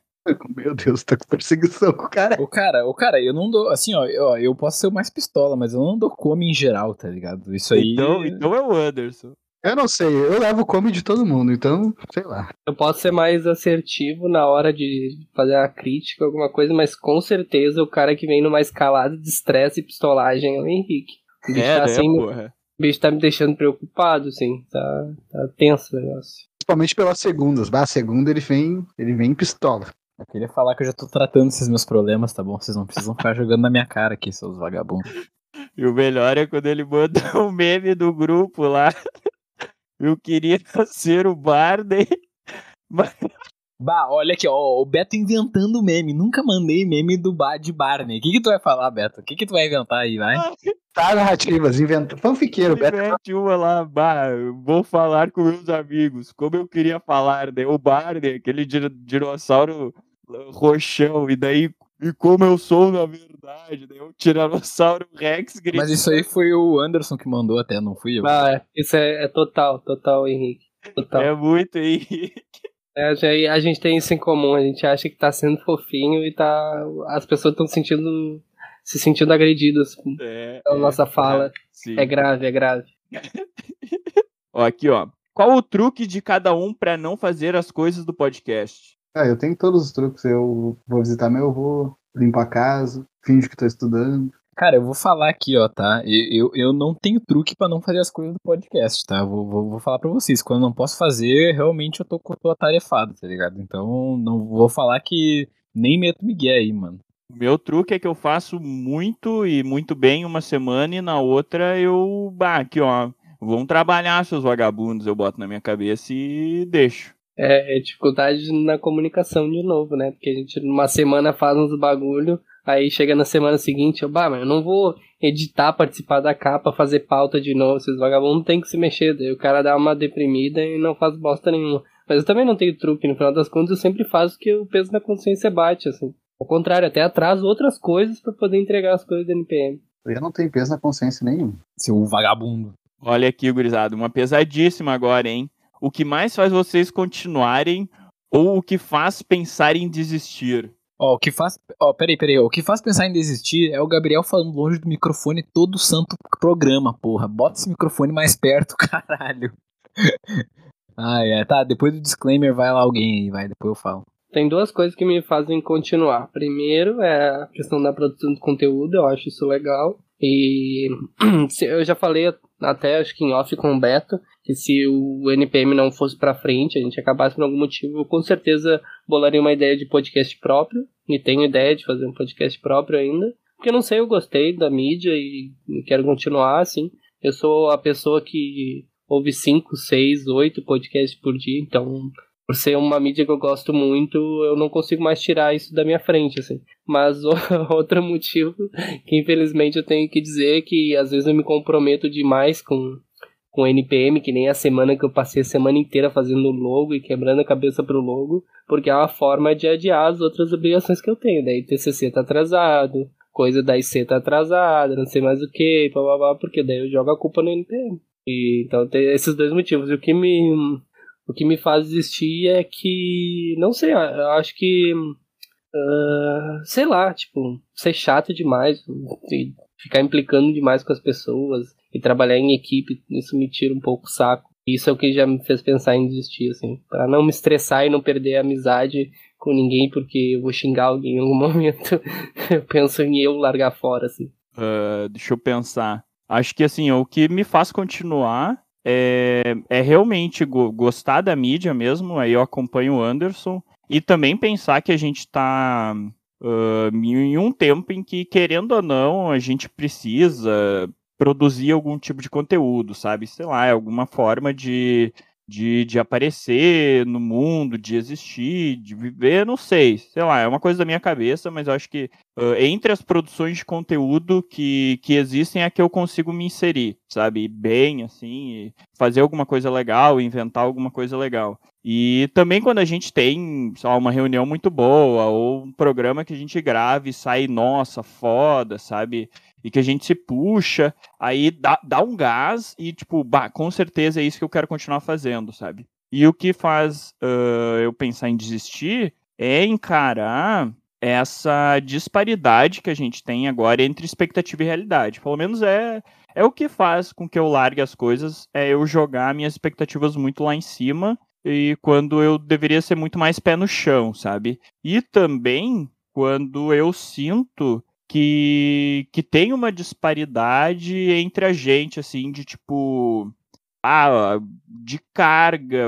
Meu Deus, tá com perseguição com o cara. O cara, o cara, eu não dou, assim, ó, eu, ó, eu posso ser o mais pistola, mas eu não dou come em geral, tá ligado? Isso aí. Então, então é o Anderson. Eu não sei, eu levo o come de todo mundo, então, sei lá. Eu posso ser mais assertivo na hora de fazer uma crítica, alguma coisa, mas com certeza o cara que vem numa escalada de estresse e pistolagem é o Henrique. O bicho, É, tá, né, assim, porra? O bicho tá me deixando preocupado, assim. Tá, tá tenso o negócio. Principalmente pelas segundas. Bah, a segunda ele vem, ele vem em pistola. Eu queria falar que eu já tô tratando esses meus problemas, tá bom? Vocês não precisam ficar jogando na minha cara aqui, seus vagabundos. E o melhor é quando ele manda o meme do grupo lá. Eu queria ser o Barney. Mas Bah, olha aqui, ó, o Beto inventando meme. Nunca mandei meme do bar de Barney. O que que tu vai falar, Beto? O que que tu vai inventar aí, vai? Tá, narrativas, inventa. Fanfiqueiro, Beto. mete uma lá, bah, vou falar com meus amigos. Como eu queria falar, né? O Barney, aquele dir- dinossauro roxão. E daí e como eu sou na verdade, né? O Tiranossauro Rex grita. Mas isso aí foi o Anderson que mandou até, não fui eu. Ah, é. Isso é, é total, total, Henrique. Total. É muito aí. É, a gente- tem isso em comum, a gente acha que tá sendo fofinho e tá. As pessoas estão sentindo. se sentindo agredidas É, pela nossa fala. sim. É grave, é grave. Ó, aqui, ó. Qual o truque de cada um pra não fazer as coisas do podcast? Ah, eu tenho todos os truques. Eu vou visitar meu avô, limpo a casa, finge que tô estudando. Cara, eu vou falar aqui, ó, tá? Eu, eu, eu não tenho truque pra não fazer as coisas do podcast, tá? Vou, vou, vou falar pra vocês. Quando eu não posso fazer, realmente eu tô, tô atarefado, tá ligado? Então, não vou falar que nem meto Miguel aí, mano. Meu truque é que eu faço muito e muito bem uma semana e na outra eu. Bah, aqui, ó. Vão trabalhar, seus vagabundos, eu boto na minha cabeça e deixo. É, é dificuldade na comunicação de novo, né? Porque a gente numa semana faz uns bagulho, aí chega na semana seguinte, eu, bah, mas eu não vou editar, participar da capa, fazer pauta de novo, esses vagabundos tem que se mexer, daí o cara dá uma deprimida e não faz bosta nenhuma. Mas eu também não tenho truque, no final das contas eu sempre faço o que o peso na consciência bate, assim. Ao contrário, até atraso outras coisas pra poder entregar as coisas do NPM. Eu não tenho peso na consciência nenhum. Seu vagabundo. Olha aqui, gurizada, uma pesadíssima agora, hein? O que mais faz vocês continuarem ou o que faz pensar em desistir? Ó, o que faz. Ó, peraí, peraí. O que faz pensar em desistir é o Gabriel falando longe do microfone todo santo programa, porra. Bota esse microfone mais perto, caralho. ah, é. Tá, depois do disclaimer vai lá alguém aí, vai, depois eu falo. Tem duas coisas que me fazem continuar. Primeiro é a questão da produção de conteúdo, eu acho isso legal. E eu já falei até, acho que em off com o Beto, que se o NPM não fosse pra frente, a gente acabasse por algum motivo, eu com certeza bolaria uma ideia de podcast próprio. E tenho ideia de fazer um podcast próprio ainda. Porque não sei, eu gostei da mídia e quero continuar, assim. Eu sou a pessoa que ouve 5, 6, 8 podcasts por dia, então por ser uma mídia que eu gosto muito, eu não consigo mais tirar isso da minha frente, assim. Mas outro motivo que infelizmente eu tenho que dizer é que às vezes eu me comprometo demais com com NPM, que nem a semana que eu passei a semana inteira fazendo logo e quebrando a cabeça pro logo, porque é uma forma de adiar as outras obrigações que eu tenho. Daí TCC tá atrasado, coisa da IC tá atrasada, não sei mais o que, blá, porque daí eu jogo a culpa no NPM. E, então tem esses dois motivos. E o que me o que me faz desistir é que, não sei, eu acho que, ah, sei lá, tipo, ser chato demais, e ficar implicando demais com as pessoas e trabalhar em equipe, isso me tira um pouco o saco. Isso é o que já me fez pensar em desistir, assim, Pra não me estressar e não perder a amizade com ninguém porque eu vou xingar alguém em algum momento. eu penso em eu largar fora, assim. Ah, deixa eu pensar. Acho que assim, o que me faz continuar é, é realmente go- gostar da mídia mesmo. Aí eu acompanho o Anderson. E também pensar que a gente tá ah, em um tempo em que, querendo ou não, a gente precisa produzir algum tipo de conteúdo, sabe? Sei lá, é alguma forma de, de, de aparecer no mundo, de existir, de viver, não sei. Sei lá, é uma coisa da minha cabeça, mas eu acho que Uh, entre as produções de conteúdo que, que existem é que eu consigo me inserir, sabe? Bem, assim, fazer alguma coisa legal, inventar alguma coisa legal. E também quando a gente tem, sei lá, uma reunião muito boa, ou um programa que a gente grava e sai, nossa, foda, sabe? E que a gente se puxa, aí dá, dá um gás e, tipo, bah, com certeza é isso que eu quero continuar fazendo, sabe? E o que faz uh, eu pensar em desistir é encarar essa disparidade que a gente tem agora entre expectativa e realidade. Pelo menos é, é o que faz com que eu largue as coisas, é eu jogar minhas expectativas muito lá em cima e quando eu deveria ser muito mais pé no chão, sabe? E também quando eu sinto que, que tem uma disparidade entre a gente, assim, de tipo. Ah, de carga,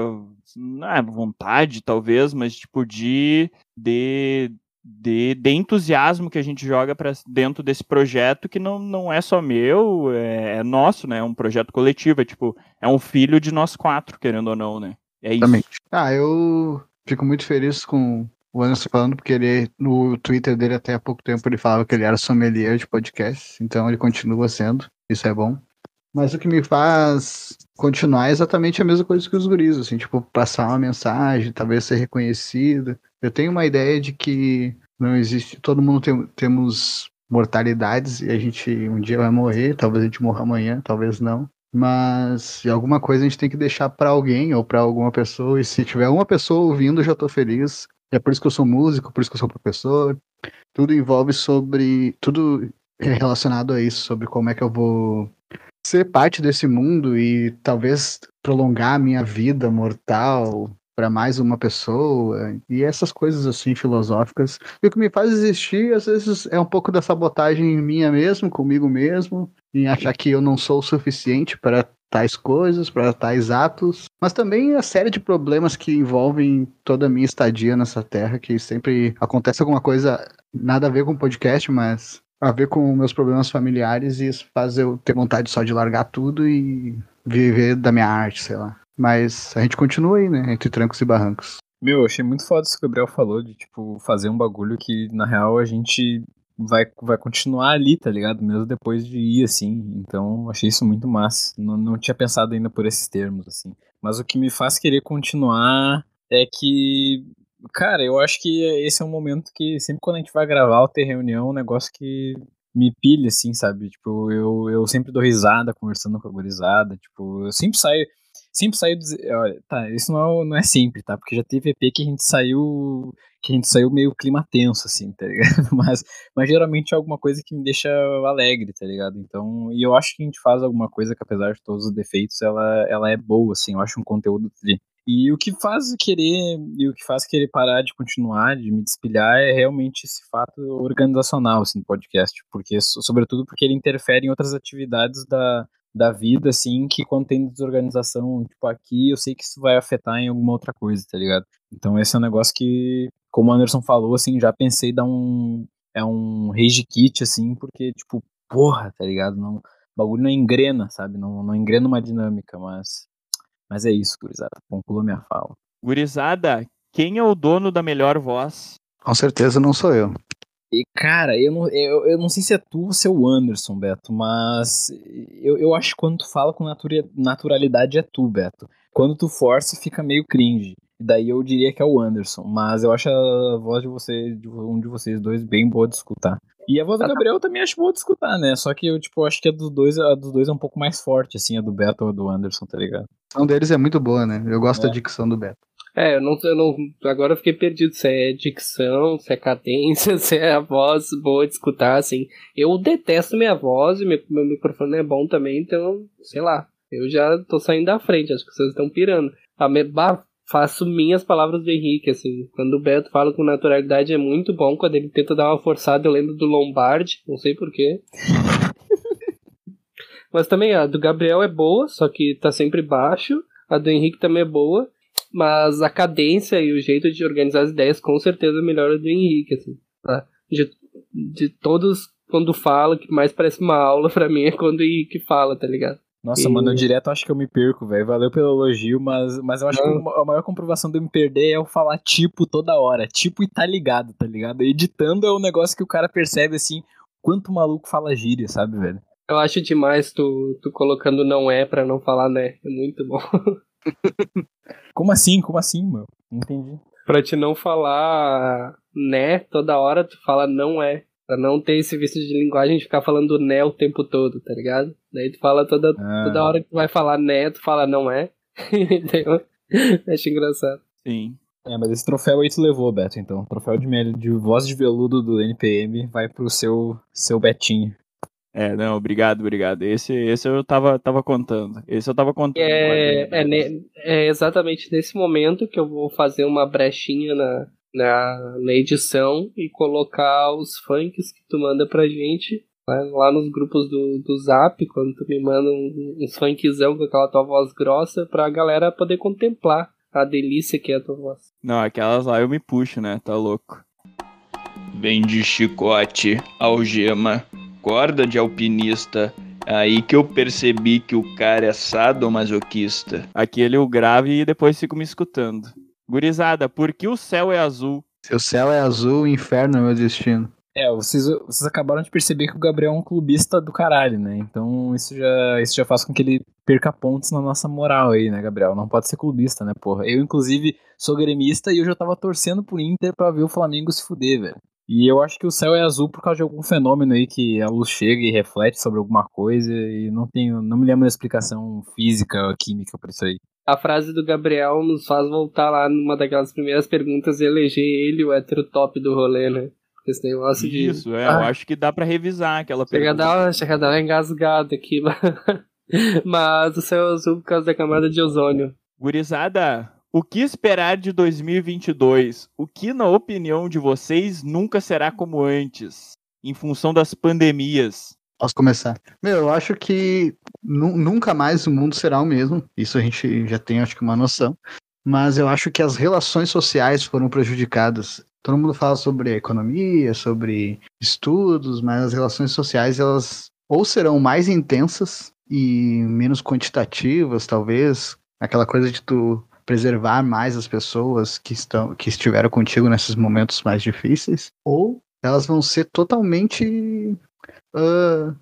não é vontade talvez, mas tipo de, de, de, de entusiasmo que a gente joga para dentro desse projeto que não, não é só meu, é, é nosso, né? É um projeto coletivo, é tipo, é um filho de nós quatro, querendo ou não, né? É isso. Ah, eu fico muito feliz com o Anderson falando, porque ele, no Twitter dele até há pouco tempo, ele falava que ele era sommelier de podcasts, então ele continua sendo, isso é bom. Mas o que me faz continuar é exatamente a mesma coisa que os guris, assim, tipo, passar uma mensagem, talvez ser reconhecido. Eu tenho uma ideia de que não existe. Todo mundo tem, temos mortalidades e a gente um dia vai morrer, talvez a gente morra amanhã, talvez não. Mas alguma coisa a gente tem que deixar para alguém ou para alguma pessoa. E se tiver uma pessoa ouvindo, eu já tô feliz. É por isso que eu sou músico, por isso que eu sou professor. Tudo envolve sobre. Tudo é relacionado a isso, sobre como é que eu vou ser parte desse mundo e talvez prolongar a minha vida mortal para mais uma pessoa e essas coisas assim filosóficas. E o que me faz existir às vezes é um pouco da sabotagem minha mesmo, comigo mesmo, em achar que eu não sou o suficiente para tais coisas, para tais atos, mas também a série de problemas que envolvem toda a minha estadia nessa terra, que sempre acontece alguma coisa nada a ver com o podcast, mas a ver com meus problemas familiares e isso faz eu ter vontade só de largar tudo e viver da minha arte, sei lá. Mas a gente continua aí, né, entre trancos e barrancos. Meu, eu achei muito foda isso que o Gabriel falou, de, tipo, fazer um bagulho que, na real, a gente vai, vai continuar ali, tá ligado? Mesmo depois de ir, assim. Então, achei isso muito massa. Não, não tinha pensado ainda por esses termos, assim. Mas o que me faz querer continuar é que, cara, eu acho que esse é um momento que sempre quando a gente vai gravar ou ter reunião, é um negócio que me pilha, assim, sabe? Tipo, eu, eu sempre dou risada conversando com a gurizada. Tipo, eu sempre saio sempre saiu. Olha, tá, isso não é, não é sempre, tá? Porque já teve EP que a gente saiu. Que a gente saiu meio clima tenso, assim, tá ligado? Mas, mas geralmente é alguma coisa que me deixa alegre, tá ligado? Então, e eu acho que a gente faz alguma coisa que, apesar de todos os defeitos, ela, ela é boa, assim. Eu acho um conteúdo de. E o que faz querer, e o que faz querer parar de continuar, de me despilhar, é realmente esse fato organizacional, assim, do podcast. Porque, sobretudo porque ele interfere em outras atividades da, da vida, assim, que quando tem desorganização, tipo, aqui, eu sei que isso vai afetar em alguma outra coisa, tá ligado? Então esse é um negócio que, como o Anderson falou, assim, já pensei dar um. É um rage kit, assim, porque, tipo, porra, tá ligado? Não, o bagulho não engrena, sabe? Não, não engrena uma dinâmica, mas. Mas é isso, gurizada. Conclua minha fala. Gurizada, quem é o dono da melhor voz? Com certeza não sou eu. E, cara, eu não, eu, eu não sei se é tu ou se é o Anderson, Beto, mas eu, eu acho que quando tu fala com natura, naturalidade é tu, Beto. Quando tu força, fica meio cringe. E daí eu diria que é o Anderson, mas eu acho a voz de você, de um de vocês dois, bem boa de escutar. E a voz do Gabriel eu também acho boa de escutar, né? Só que eu, tipo, acho que a dos dois, a dos dois é um pouco mais forte, assim, a do Beto ou a do Anderson, tá ligado? A deles é muito boa, né? Eu gosto é. da dicção do Beto. É, eu não, eu não. Agora eu fiquei perdido se é dicção, se é cadência, se é a voz boa de escutar, assim. Eu detesto minha voz e meu, meu microfone é bom também, então, sei lá. Eu já tô saindo da frente, as pessoas estão pirando. A me, bah, faço minhas palavras do Henrique, assim. Quando o Beto fala com naturalidade é muito bom. Quando ele tenta dar uma forçada, eu lembro do Lombardi, não sei porquê. Mas também a do Gabriel é boa, só que tá sempre baixo. A do Henrique também é boa. Mas a cadência e o jeito de organizar as ideias com certeza melhora do Henrique, assim. Tá? De, de todos, quando fala, que mais parece uma aula pra mim é quando o Henrique fala, tá ligado? Nossa, e... mano, eu direto acho que eu me perco, velho. Valeu pelo elogio, mas, mas eu acho Não. que a maior comprovação de eu me perder é eu falar tipo toda hora. Tipo e tá ligado, tá ligado? Editando é um negócio que o cara percebe, assim, quanto maluco fala gíria, sabe, velho? Eu acho demais tu, tu colocando não é pra não falar né. É muito bom. Como assim? Como assim, meu? Entendi. Pra te não falar né toda hora, tu fala não é. Pra não ter esse vício de linguagem de ficar falando né o tempo todo, tá ligado? Daí tu fala toda, ah. toda hora que tu vai falar né, tu fala não é. Entendeu? Acho engraçado. Sim. É, mas esse troféu aí tu levou, Beto, então. O troféu de, de voz de veludo do NPM vai pro seu, seu Betinho. É, não, obrigado, obrigado. Esse, esse eu tava, tava contando. Esse eu tava contando. É, é, ne, é, exatamente nesse momento que eu vou fazer uma brechinha na, na, na edição e colocar os funks que tu manda pra gente lá, né, lá nos grupos do, do Zap, quando tu me manda um, uns funkzão com aquela tua voz grossa pra galera poder contemplar a delícia que é a tua voz. Não, aquelas lá eu me puxo, né? Tá louco. Vem de chicote, algema, corda de alpinista. Aí que eu percebi que o cara é sadomasoquista. Aquele eu grave e depois fico me escutando. Gurizada, por que o céu é azul? Se o céu é azul, o inferno é meu destino. É, vocês, vocês acabaram de perceber que o Gabriel é um clubista do caralho, né? Então isso já, isso já faz com que ele perca pontos na nossa moral aí, né, Gabriel? Não pode ser clubista, né, porra? Eu, inclusive, sou gremista e eu já tava torcendo pro Inter pra ver o Flamengo se fuder, velho. E eu acho que o céu é azul por causa de algum fenômeno aí que a luz chega e reflete sobre alguma coisa e não tenho, não me lembro da explicação física ou química pra isso aí. A frase do Gabriel nos faz voltar lá numa daquelas primeiras perguntas e eleger ele o hétero top do rolê, né? Esse negócio de. Isso, é, eu Ah. acho que dá pra revisar aquela Chega pergunta. dar, uma- chega a dar uma engasgada aqui, mas o céu azul por causa da camada de ozônio. Gurizada, o que esperar de 2022? O que, na opinião de vocês, nunca será como antes? Em função das pandemias. Posso começar? Meu, eu acho que nu- nunca mais o mundo será o mesmo. Isso a gente já tem, acho que, uma noção. Mas eu acho que as relações sociais foram prejudicadas. Todo mundo fala sobre a economia, sobre estudos, mas as relações sociais, elas ou serão mais intensas e menos quantitativas, talvez. Aquela coisa de tu preservar mais as pessoas que estão que estiveram contigo nesses momentos mais difíceis, ou elas vão ser totalmente ah,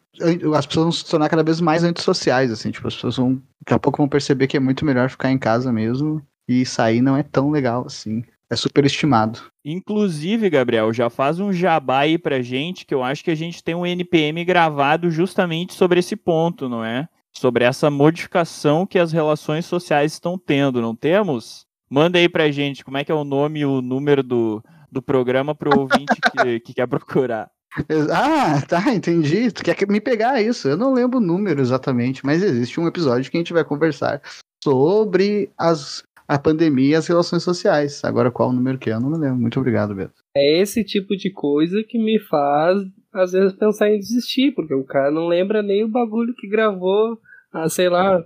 as pessoas vão se tornar cada vez mais antissociais, assim, tipo, as pessoas vão, daqui a pouco vão perceber que é muito melhor ficar em casa mesmo e sair não é tão legal assim. É superestimado. Inclusive, Gabriel, já faz um jabá aí pra gente, que eu acho que a gente tem um NPM gravado justamente sobre esse ponto, não é? Sobre essa modificação que as relações sociais estão tendo, não temos? Manda aí pra gente como é que é o nome e o número do, do programa pro ouvinte que, que quer procurar. Ah, tá, entendi. Tu quer que- me pegar isso? Eu não lembro o número exatamente, mas existe um episódio que a gente vai conversar sobre as, a pandemia e as relações sociais. Agora, qual o número que é? Eu não me lembro. Muito obrigado, Beto. É esse tipo de coisa que me faz, às vezes, pensar em desistir, porque o cara não lembra nem o bagulho que gravou, ah, sei lá,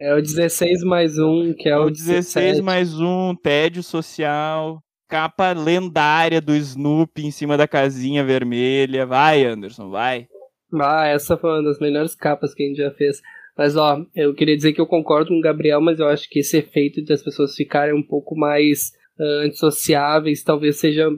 é o 16 mais 1, que é É o o 16 17. mais um, tédio social, capa lendária do Snoopy em cima da casinha vermelha. Vai, Anderson, vai. Ah, essa foi uma das melhores capas que a gente já fez. Mas ó, eu queria dizer que eu concordo com o Gabriel, mas eu acho que esse efeito de as pessoas ficarem um pouco mais ah, antissociáveis talvez seja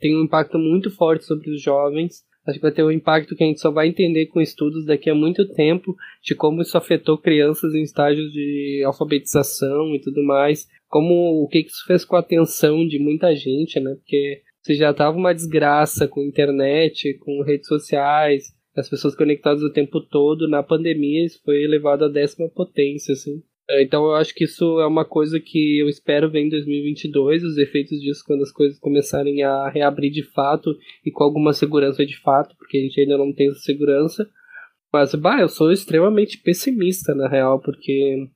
tenha um impacto muito forte sobre os jovens. Acho que vai ter um impacto que a gente só vai entender com estudos daqui a muito tempo de como isso afetou crianças em estágios de alfabetização e tudo mais, como o que isso fez com a atenção de muita gente, né? Porque se já tava uma desgraça com internet, com redes sociais, as pessoas conectadas o tempo todo, na pandemia isso foi elevado à décima potência, assim. É, Então eu acho que isso é uma coisa que eu espero ver em 2022, os efeitos disso quando as coisas começarem a reabrir de fato e com alguma segurança de fato, porque a gente ainda não tem essa segurança. Mas, bah, eu sou extremamente pessimista, na real, porque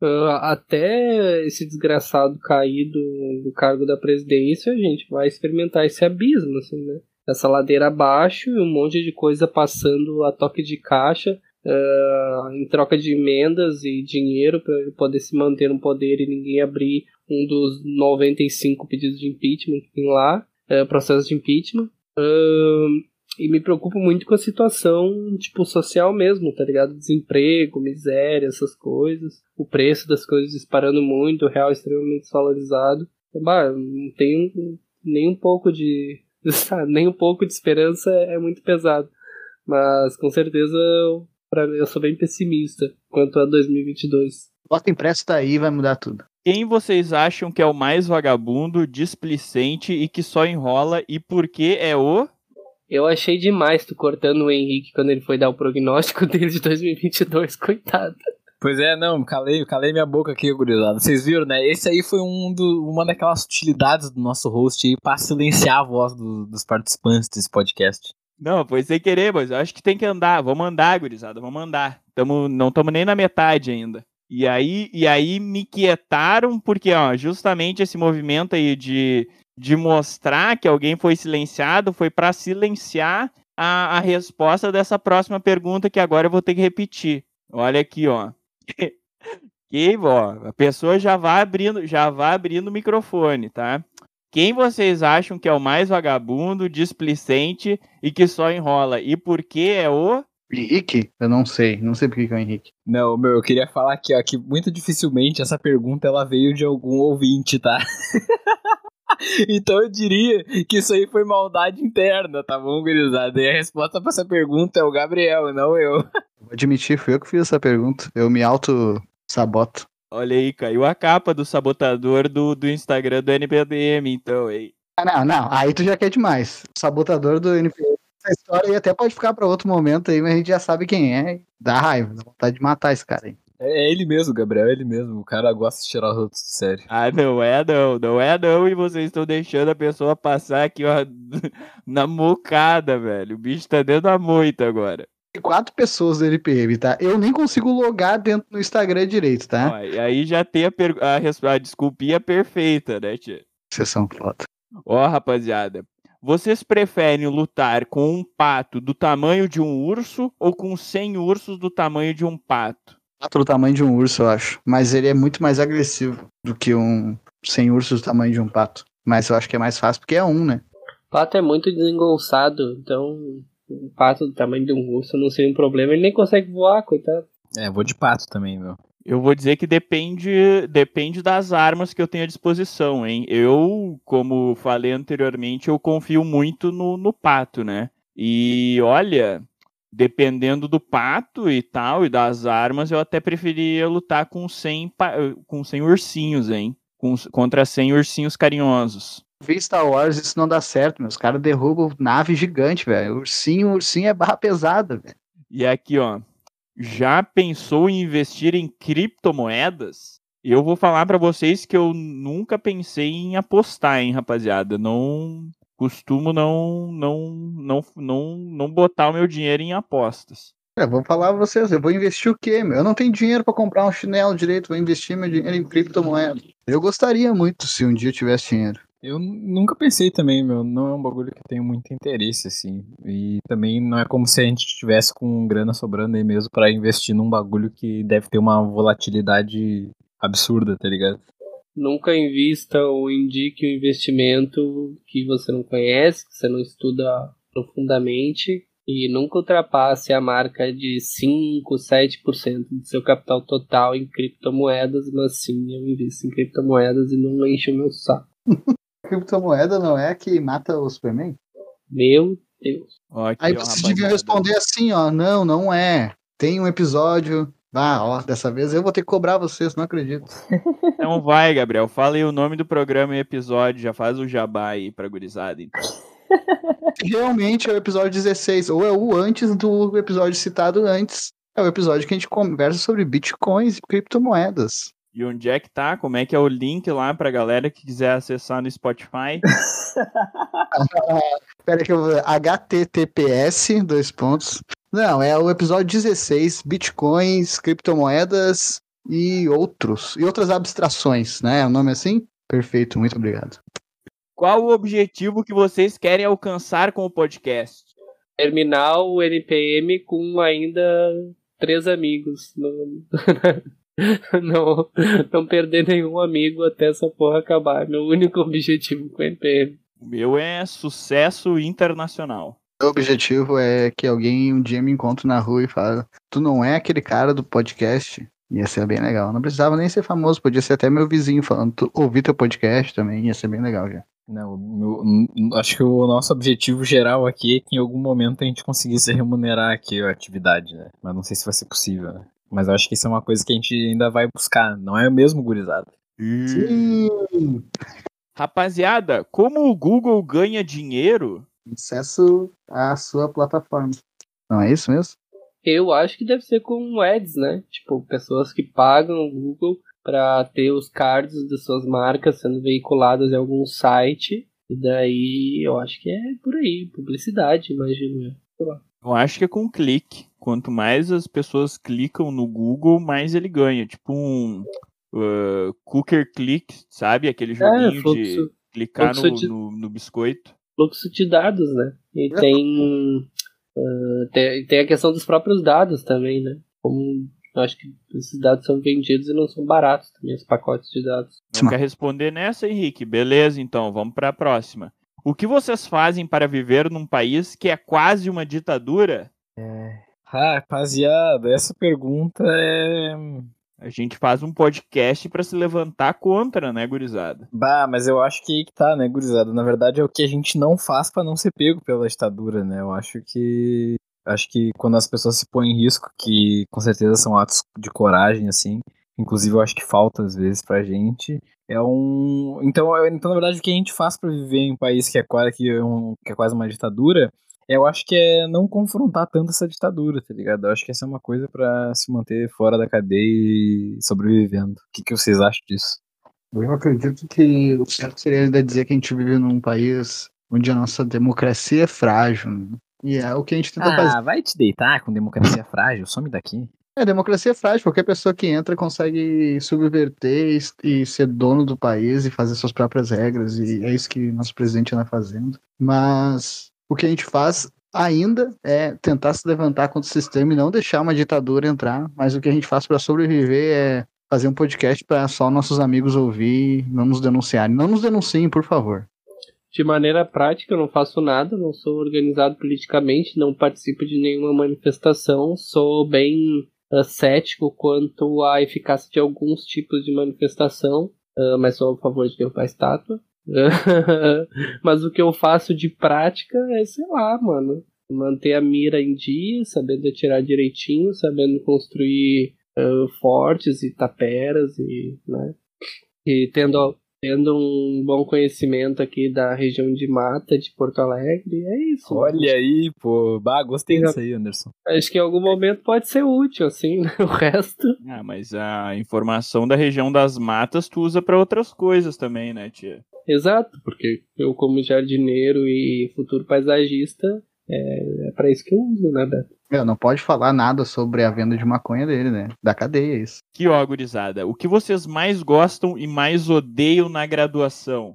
ah, até esse desgraçado cair do, do cargo da presidência, a gente vai experimentar esse abismo, assim, né? Essa ladeira abaixo e um monte de coisa passando a toque de caixa, ah, em troca de emendas e dinheiro para ele poder se manter no poder e ninguém abrir um dos 95 pedidos de impeachment que tem lá, eh, processo de impeachment. Ahn, e me preocupo muito com a situação, tipo, social mesmo, tá ligado? Desemprego, miséria, essas coisas. O preço das coisas disparando muito, o real extremamente desvalorizado. Bah, não tenho nem um pouco de. nem um pouco de esperança é muito pesado. Mas com certeza pra mim, eu sou bem pessimista quanto a 2022. Bota impresso daí e vai mudar tudo. Quem vocês acham que é o mais vagabundo, displicente e que só enrola e por que é o. Eu achei demais tu cortando o Henrique quando ele foi dar o prognóstico dele de 2022, coitado. Pois é, não, calei, calei minha boca aqui, gurizada. Vocês viram, né? Esse aí foi um do, uma daquelas sutilidades do nosso host aí pra silenciar a voz do- dos participantes desse podcast. Não, foi sem querer, mas eu acho que tem que andar. Vamos andar, gurizada, vamos andar. Tamo, não estamos nem na metade ainda. E aí, e aí me quietaram, porque, ó, justamente esse movimento aí de, de mostrar que alguém foi silenciado foi para silenciar a, a resposta dessa próxima pergunta que agora eu vou ter que repetir. Olha aqui, ó. Que, ó, a pessoa já vai abrindo, já vai abrindo o microfone, tá? Quem vocês acham que é o mais vagabundo, displicente e que só enrola? E por que é o. Henrique? Eu não sei. Não sei por que é o Henrique. Não, meu, eu queria falar aqui, ó, que muito dificilmente essa pergunta ela veio de algum ouvinte, tá? então eu diria que isso aí foi maldade interna, tá bom, gurizada? E a resposta pra essa pergunta é o Gabriel, não eu. Vou admitir, fui eu que fiz essa pergunta. Eu me auto-saboto. Olha aí, caiu a capa do sabotador do, do Instagram do NPDM, então, aí. Ah, não, não. Aí tu já quer demais. O sabotador do NPM. Essa história aí até pode ficar pra outro momento aí, mas a gente já sabe quem é. Dá raiva, dá vontade de matar esse cara aí. É ele mesmo, Gabriel, é ele mesmo. O cara gosta de tirar os outros de sério. Ah, não é não, não é não, e vocês estão deixando a pessoa passar aqui, ó, na mocada, velho. O bicho tá dentro da moita agora. Quatro pessoas do NPM, tá? Eu nem consigo logar dentro do Instagram direito, tá? Ó, e aí já tem a, per- a, res- a desculpinha perfeita, né, tia? Vocês são foda. Ó, rapaziada, vocês preferem lutar com um pato do tamanho de um urso ou com 100 ursos do tamanho de um pato? Quatro do tamanho de um urso, eu acho. Mas ele é muito mais agressivo do que um sem ursos do tamanho de um pato. Mas eu acho que é mais fácil porque é um, né? O pato é muito desengolçado, então um pato do tamanho de um urso não seria um problema. Ele nem consegue voar, coitado. É, vou de pato também, meu. Eu vou dizer que depende, depende das armas que eu tenho à disposição, hein? Eu, como falei anteriormente, eu confio muito no, no pato, né? E olha, dependendo do pato e tal, e das armas, eu até preferia lutar com 100, pa- com 100 ursinhos, hein? Com, contra 100 ursinhos carinhosos. Vi Star Wars, isso não dá certo, meus caras derrubam nave gigante, velho. Ursinho, ursinho é barra pesada, velho. E aqui, ó. Já pensou em investir em criptomoedas? Eu vou falar pra vocês que eu nunca pensei em apostar, hein, rapaziada. Não costumo não não não não não botar o meu dinheiro em apostas. É, vou falar pra vocês, eu vou investir o quê, meu? Eu não tenho dinheiro pra comprar um chinelo direito, vou investir meu dinheiro em criptomoeda. Eu gostaria muito se um dia eu tivesse dinheiro. Eu nunca pensei também, meu. Não é um bagulho que eu tenho muito interesse, assim. E também não é como se a gente tivesse com grana sobrando aí mesmo pra investir num bagulho que deve ter uma volatilidade absurda, tá ligado? Nunca invista ou indique um investimento que você não conhece, que você não estuda profundamente e nunca ultrapasse a marca de 5, 7% do seu capital total em criptomoedas, mas sim, eu invisto em criptomoedas e não encho o meu saco. Criptomoeda não é a que mata o Superman? Meu Deus. Ó, aqui, Aí vocês deviam rapaziada. responder assim, ó, não, não é. Tem um episódio. Ah, ó, dessa vez eu vou ter que cobrar vocês, não acredito. Então vai, Gabriel. Fala aí o nome do programa e episódio. Já faz o jabá aí pra gurizada, então. Realmente é o episódio 16, ou é o antes do episódio citado antes. É o episódio que a gente conversa sobre bitcoins e criptomoedas. E onde é que tá? Como é que é o link lá pra galera que quiser acessar no Spotify? Pera que eu vou. HTTPS, dois pontos. Não, é o episódio 16, bitcoins, criptomoedas e outros. E outras abstrações, né? É o nome assim? Perfeito, muito obrigado. Qual o objetivo que vocês querem alcançar com o podcast? Terminar o NPM com ainda três amigos. Não, não, não perder nenhum amigo até essa porra acabar. Meu único objetivo com o NPM. O meu é sucesso internacional. O objetivo é que alguém um dia me encontre na rua e fale: Tu não é aquele cara do podcast? Ia ser bem legal. Não precisava nem ser famoso, podia ser até meu vizinho falando: Tu ouvi teu podcast também, ia ser bem legal já. Não, meu- acho que o nosso objetivo geral aqui é que em algum momento a gente conseguisse remunerar aqui a atividade, né? Mas não sei se vai ser possível, né? Mas eu acho que isso é uma coisa que a gente ainda vai buscar, não é o mesmo gurizada. Sim! Rapaziada, como o Google ganha dinheiro? Acesso à sua plataforma. Não é isso mesmo? Eu acho que deve ser com ads, né? Tipo, pessoas que pagam o Google pra ter os cards das suas marcas sendo veiculadas em algum site. E daí eu acho que é por aí, publicidade, imagino eu. Eu acho que é com clique. Quanto mais as pessoas clicam no Google, mais ele ganha. Tipo um uh, cooker click, sabe? Aquele joguinho de fluxo- clicar fluxo no, de- no, no biscoito. fluxo de dados, né? E tem, ah, tem, tem a questão dos próprios dados também, né? Como eu acho que esses dados são vendidos e não são baratos também, os pacotes de dados. Não quer responder nessa, Henrique? Beleza, então, vamos para a próxima. O que vocês fazem para viver num país que é quase uma ditadura? Ah, rapaziada, essa pergunta é. A gente faz um podcast para se levantar contra, né, gurizada? Bah, mas eu acho que aí que tá, né, gurizada? Na verdade é o que a gente não faz pra não ser pego pela ditadura, né? Eu acho que. Acho que quando as pessoas se põem em risco, que com certeza são atos de coragem, assim, inclusive eu acho que falta às vezes pra gente. É um. Então, é- então na verdade, o que a gente faz pra viver em um país que é quase, que é um- que é quase uma ditadura, eu acho que é não confrontar tanto essa ditadura, tá ligado? Eu acho que essa é uma coisa pra se manter fora da cadeia e sobrevivendo. O que, que vocês acham disso? Eu acredito que o certo seria ainda dizer que a gente vive num país onde a nossa democracia é frágil. né? E é o que a gente tenta fazer. Ah, vai te deitar com democracia frágil, some daqui. É, democracia é frágil. Qualquer pessoa que entra consegue subverter e, e ser dono do país e fazer suas próprias regras. E é isso que nosso presidente anda fazendo. Mas o que a gente faz ainda é tentar se levantar contra o sistema e não deixar uma ditadura entrar. Mas o que a gente faz para sobreviver é fazer um podcast para só nossos amigos ouvir, não nos denunciarem. Não nos denunciem, por favor. De maneira prática, eu não faço nada, não sou organizado politicamente, não participo de nenhuma manifestação, sou bem uh, cético quanto à eficácia de alguns tipos de manifestação, uh, mas sou a favor de derrubar a estátua. mas o que eu faço de prática é, sei lá, mano, manter a mira em dia, sabendo atirar direitinho, sabendo construir uh, fortes e taperas e, né, e tendo tendo um bom conhecimento aqui da região de Mata de Porto Alegre, é isso. Olha aí, pô. Bah, gostei disso aí, Anderson. Acho que em algum momento pode ser útil, assim, né? O resto. Ah, mas a informação da região das matas tu usa pra outras coisas também, né, tia? Exato, porque eu, como jardineiro e futuro paisagista, é, é para isso que eu uso, né, Beto? Meu, não pode falar nada sobre a venda de maconha dele, né? Da cadeia, isso. Que ó, gurizada, o que vocês mais gostam e mais odeiam na graduação?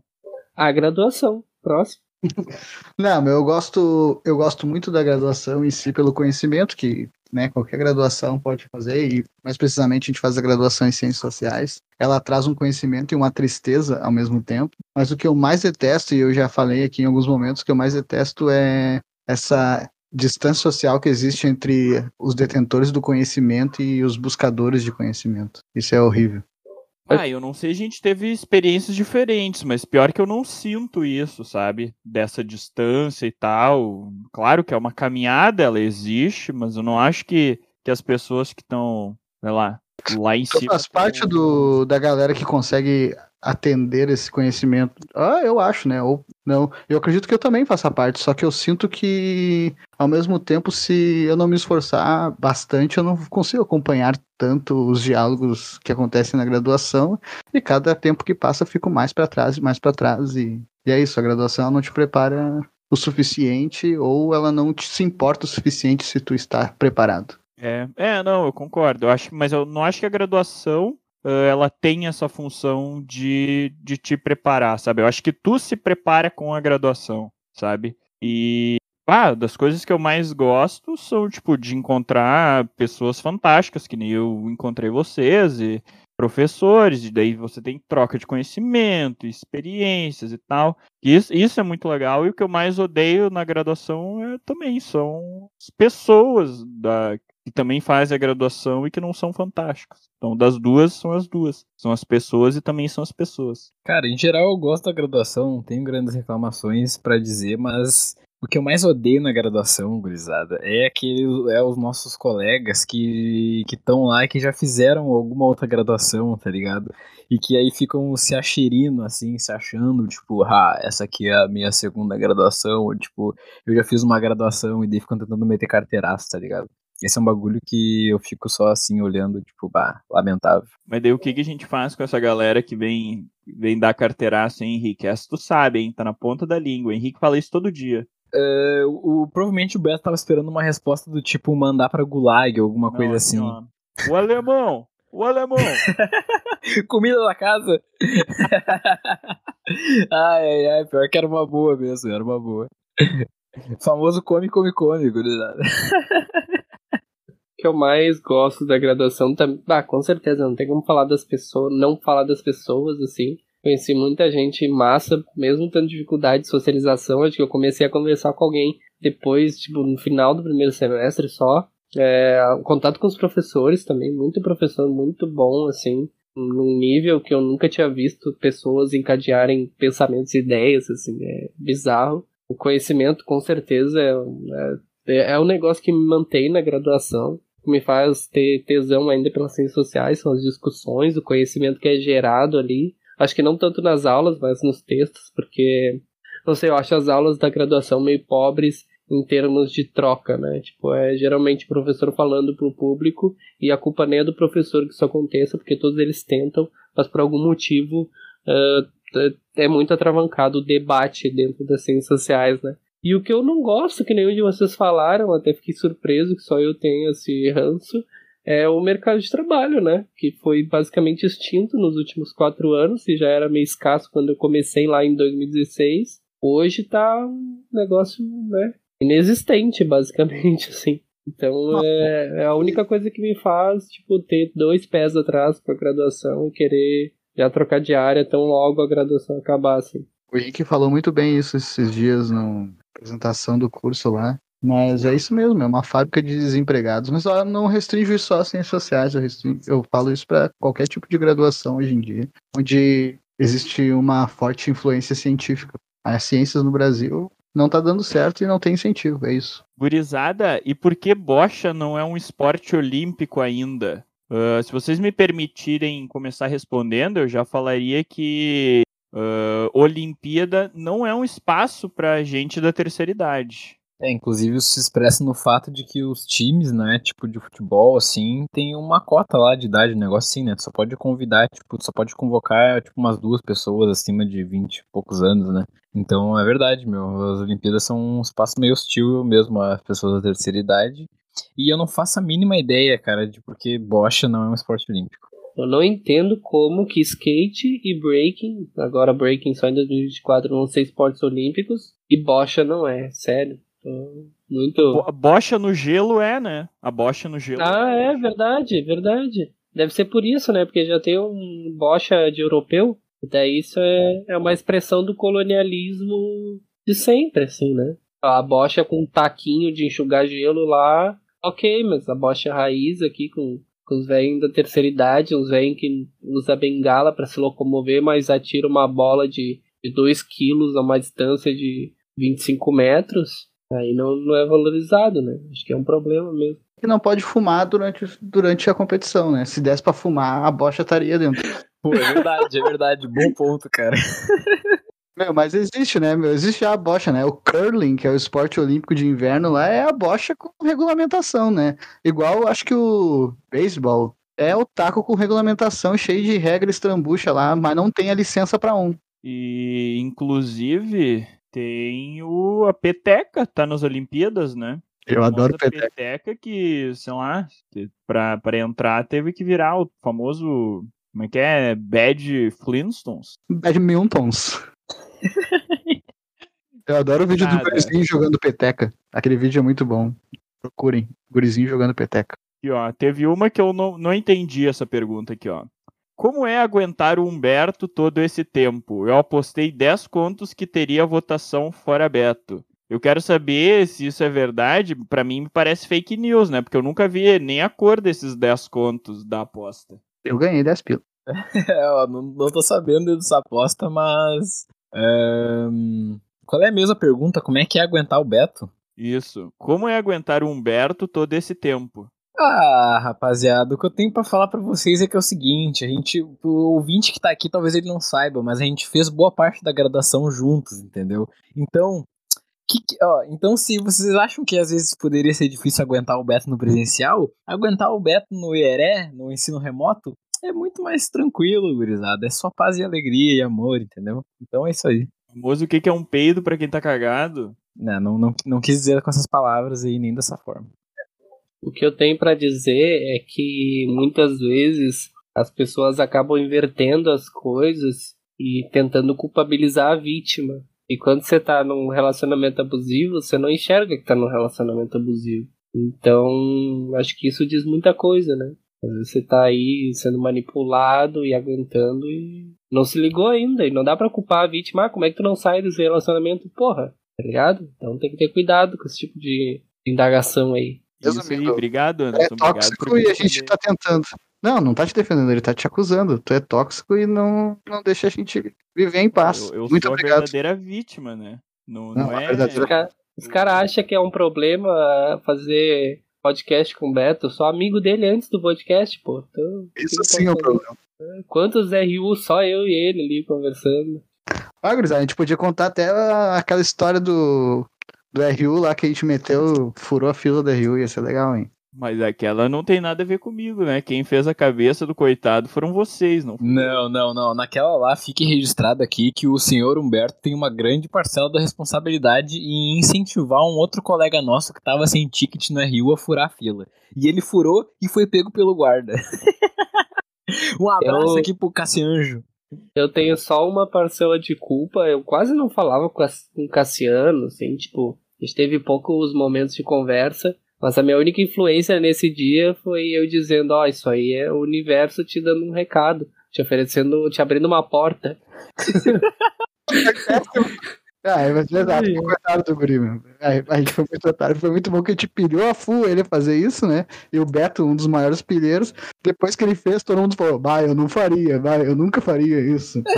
A graduação. Próximo. Não, meu, eu gosto, eu gosto muito da graduação em si pelo conhecimento que, né, qualquer graduação pode fazer e mais precisamente a gente faz a graduação em ciências sociais. Ela traz um conhecimento e uma tristeza ao mesmo tempo. Mas o que eu mais detesto e eu já falei aqui em alguns momentos, o que eu mais detesto é essa distância social que existe entre os detentores do conhecimento e os buscadores de conhecimento. Isso é horrível. Ah, eu não sei, a gente teve experiências diferentes, mas pior que eu não sinto isso, sabe? Dessa distância e tal. Claro que é uma caminhada, ela existe, mas eu não acho que, que as pessoas que estão, sei lá, lá em Tu cima. faz parte do, da galera que consegue atender esse conhecimento. Ah, eu acho, né? Ou não. Eu acredito que eu também faça parte, só que eu sinto que, ao mesmo tempo, se eu não me esforçar bastante, eu não consigo acompanhar tanto os diálogos que acontecem na graduação. E cada tempo que passa, eu fico mais para trás e mais para trás. E, e é isso, a graduação não te prepara o suficiente, ou ela não te, se importa o suficiente se tu está preparado. É, é, não, eu concordo. Eu acho, mas eu não acho que a graduação ela tem essa função de, de te preparar, sabe? Eu acho que tu se prepara com a graduação, sabe? E ah, das coisas que eu mais gosto são, tipo, de encontrar pessoas fantásticas, que nem eu encontrei vocês, e professores, e daí você tem troca de conhecimento, experiências e tal. Isso, isso é muito legal, e o que eu mais odeio na graduação é, também são as pessoas da, que também fazem a graduação e que não são fantásticas. Então, das duas, são as duas. São as pessoas e também são as pessoas. Cara, em geral eu gosto da graduação, não tenho grandes reclamações pra dizer, mas o que eu mais odeio na graduação, gurizada, é aquele, é os nossos colegas que estão lá e que já fizeram alguma outra graduação, tá ligado? E que aí ficam se acherindo, assim, se achando, tipo, ah, essa aqui é a minha segunda graduação, ou, tipo, eu já fiz uma graduação e daí ficam tentando meter carteiraço, tá ligado? Esse é um bagulho que eu fico só assim olhando, tipo, bah, lamentável. Mas daí o que, que a gente faz com essa galera que vem, vem dar carteiraço, hein, Henrique? Essa tu sabe, hein? Tá na ponta da língua. Henrique fala isso todo dia. Uh, o, provavelmente o Beto tava esperando uma resposta do tipo mandar pra Gulag ou alguma Não, coisa assim. O alemão! O alemão! Comida da casa! ai, ai, ai, pior que era uma boa mesmo, era uma boa. Famoso come, come, come, gurizada. Que eu mais gosto da graduação também. Ah, com certeza, não tem como falar das pessoas, não falar das pessoas, assim. Conheci muita gente massa, mesmo tendo dificuldade de socialização. Acho que eu comecei a conversar com alguém depois, tipo, no final do primeiro semestre só. É, contato com os professores também, muito professor, muito bom, assim, num nível que eu nunca tinha visto pessoas encadearem pensamentos e ideias, assim, é bizarro. O conhecimento, com certeza, é, é, é um negócio que me mantém na graduação. Me faz ter tesão ainda pelas ciências sociais são as discussões, o conhecimento que é gerado ali. Acho que não tanto nas aulas, mas nos textos, porque, não sei, eu acho as aulas da graduação meio pobres em termos de troca, né? Tipo, é geralmente o professor falando pro público e a culpa nem é do professor que isso aconteça, porque todos eles tentam, mas por algum motivo uh, é muito atravancado o debate dentro das ciências sociais, né? E o que eu não gosto, que nenhum de vocês falaram, até fiquei surpreso que só eu tenho esse ranço, é o mercado de trabalho, né? Que foi basicamente extinto nos últimos quatro anos, e já era meio escasso quando eu comecei lá em 2016. Hoje tá um negócio, né? Inexistente, basicamente, assim. Então é, é, a única coisa que me faz, tipo, ter dois pés atrás pra graduação e querer já trocar de área tão logo a graduação acabar, assim. O Henrique falou muito bem isso esses dias no apresentação do curso lá. Mas é isso mesmo, é uma fábrica de desempregados. Mas eu não restringo isso só às ciências sociais, eu, restringo, eu falo isso para qualquer tipo de graduação hoje em dia, onde existe uma forte influência científica. As ciências no Brasil não tá dando certo e não tem incentivo, é isso. Gurizada, e por que bocha não é um esporte olímpico ainda? Uh, se vocês me permitirem começar respondendo, eu já falaria que uh, Olimpíada não é um espaço para gente da terceira idade. É, inclusive isso se expressa no fato de que os times, né, tipo de futebol, assim, tem uma cota lá de idade, um negócio assim, né? Tu só pode convidar, tipo, tu só pode convocar, tipo, umas duas pessoas acima de 20 e poucos anos, né? Então é verdade, meu. As Olimpíadas são um espaço meio hostil mesmo às pessoas da terceira idade. E eu não faço a mínima ideia, cara, de porque bocha não é um esporte olímpico. Eu não entendo como que skate e breaking, agora breaking só em 2024 vão ser esportes olímpicos, e bocha não é, sério. Muito. Bocha no gelo é, né? A bocha no gelo. Ah, é verdade, verdade. Deve ser por isso, né? Porque já tem um bocha de europeu. Daí isso é, é uma expressão do colonialismo de sempre, assim, né? A bocha com um taquinho de enxugar gelo lá, ok, mas a bocha raiz aqui com os velhos da terceira idade, uns velhos que usa bengala para se locomover, mas atira uma bola de 2 quilos a uma distância de 25 metros, aí não, não é valorizado, né? Acho que é um problema mesmo. Que não pode fumar durante, durante a competição, né? Se desse pra fumar, a bocha estaria dentro. Pô, é verdade, é verdade. Bom ponto, cara. Meu, mas existe, né, meu? Existe a bocha, né? O curling, que é o esporte olímpico de inverno lá, é a bocha com regulamentação, né? Igual, acho que o beisebol é o taco com regulamentação, cheio de regras trambucha lá, mas não tem a licença para um. E, inclusive, tem o, a peteca, tá nas Olimpíadas, né? Eu adoro peteca. peteca que, sei lá, pra, pra entrar teve que virar o famoso, como é que é? Bad Flintstones. Bad Miltons. Eu adoro o vídeo Cara. do gurizinho jogando peteca. Aquele vídeo é muito bom. Procurem, gurizinho jogando peteca. E ó, teve uma que eu não, não entendi essa pergunta aqui, ó. Como é aguentar o Humberto todo esse tempo? Eu apostei 10 contos que teria votação fora Beto. Eu quero saber se isso é verdade. Para mim, me parece fake news, né? Porque eu nunca vi nem a cor desses 10 contos da aposta. Eu ganhei 10 pila. é, não, não tô sabendo dessa aposta, mas. É... Qual é a mesma pergunta? Como é que é aguentar o Beto? Isso. Como é aguentar o Humberto todo esse tempo? Ah, rapaziada, o que eu tenho para falar para vocês é que é o seguinte, a gente, o ouvinte que tá aqui, talvez ele não saiba, mas a gente fez boa parte da graduação juntos, entendeu? Então, que, ó, então se vocês acham que às vezes poderia ser difícil aguentar o Beto no presencial, aguentar o Beto no IERE, no ensino remoto, é muito mais tranquilo, gurizada. É só paz e alegria e amor, entendeu? Então é isso aí. Famoso o que é um peido para quem tá cagado? Não, não, não, não quis dizer com essas palavras aí, nem dessa forma. O que eu tenho para dizer é que muitas vezes as pessoas acabam invertendo as coisas e tentando culpabilizar a vítima. E quando você tá num relacionamento abusivo, você não enxerga que tá num relacionamento abusivo. Então, acho que isso diz muita coisa, né? Às vezes você tá aí sendo manipulado e aguentando e não se ligou ainda. E não dá pra culpar a vítima. Ah, como é que tu não sai desse relacionamento? Porra, tá ligado? Então tem que ter cuidado com esse tipo de indagação aí. Isso aí, obrigado, Anderson. É tóxico obrigado e a gente tá tentando. Não, não tá te defendendo, ele tá te acusando. Tu é tóxico e não, não deixa a gente viver em paz. Eu, eu Muito sou obrigado. a verdadeira vítima, né? Não, Não, não é. verdadeira- Os caras cara acham que é um problema fazer podcast com o Beto, sou amigo dele antes do podcast, pô. Então, Isso sim é o problema. Quantos RU só eu e ele ali conversando? Ah, gurizada, a gente podia contar até aquela história do, do RU lá que a gente meteu, furou a fila do RU, ia ser legal, hein? Mas aquela não tem nada a ver comigo, né? Quem fez a cabeça do coitado foram vocês, não? Não, não, não. Naquela lá, fique registrado aqui que o senhor Humberto tem uma grande parcela da responsabilidade em incentivar um outro colega nosso que tava sem ticket no RU a furar a fila. E ele furou e foi pego pelo guarda. um abraço Eu- aqui pro Cassianjo. Eu tenho só uma parcela de culpa. Eu quase não falava com o Cassiano, assim, tipo, a gente teve poucos momentos de conversa. Mas a minha única influência nesse dia foi eu dizendo, ó, isso aí é o universo te dando um recado, te oferecendo, te abrindo uma porta. Ah, é mas verdade, Sim. foi coitado do guri, meu. Foi muito otário, foi muito bom que a gente pilhou a full ele a fazer isso, né? E o Beto, um dos maiores pilheiros, depois que ele fez, todo mundo falou, bah, eu não faria, bah, eu nunca faria isso.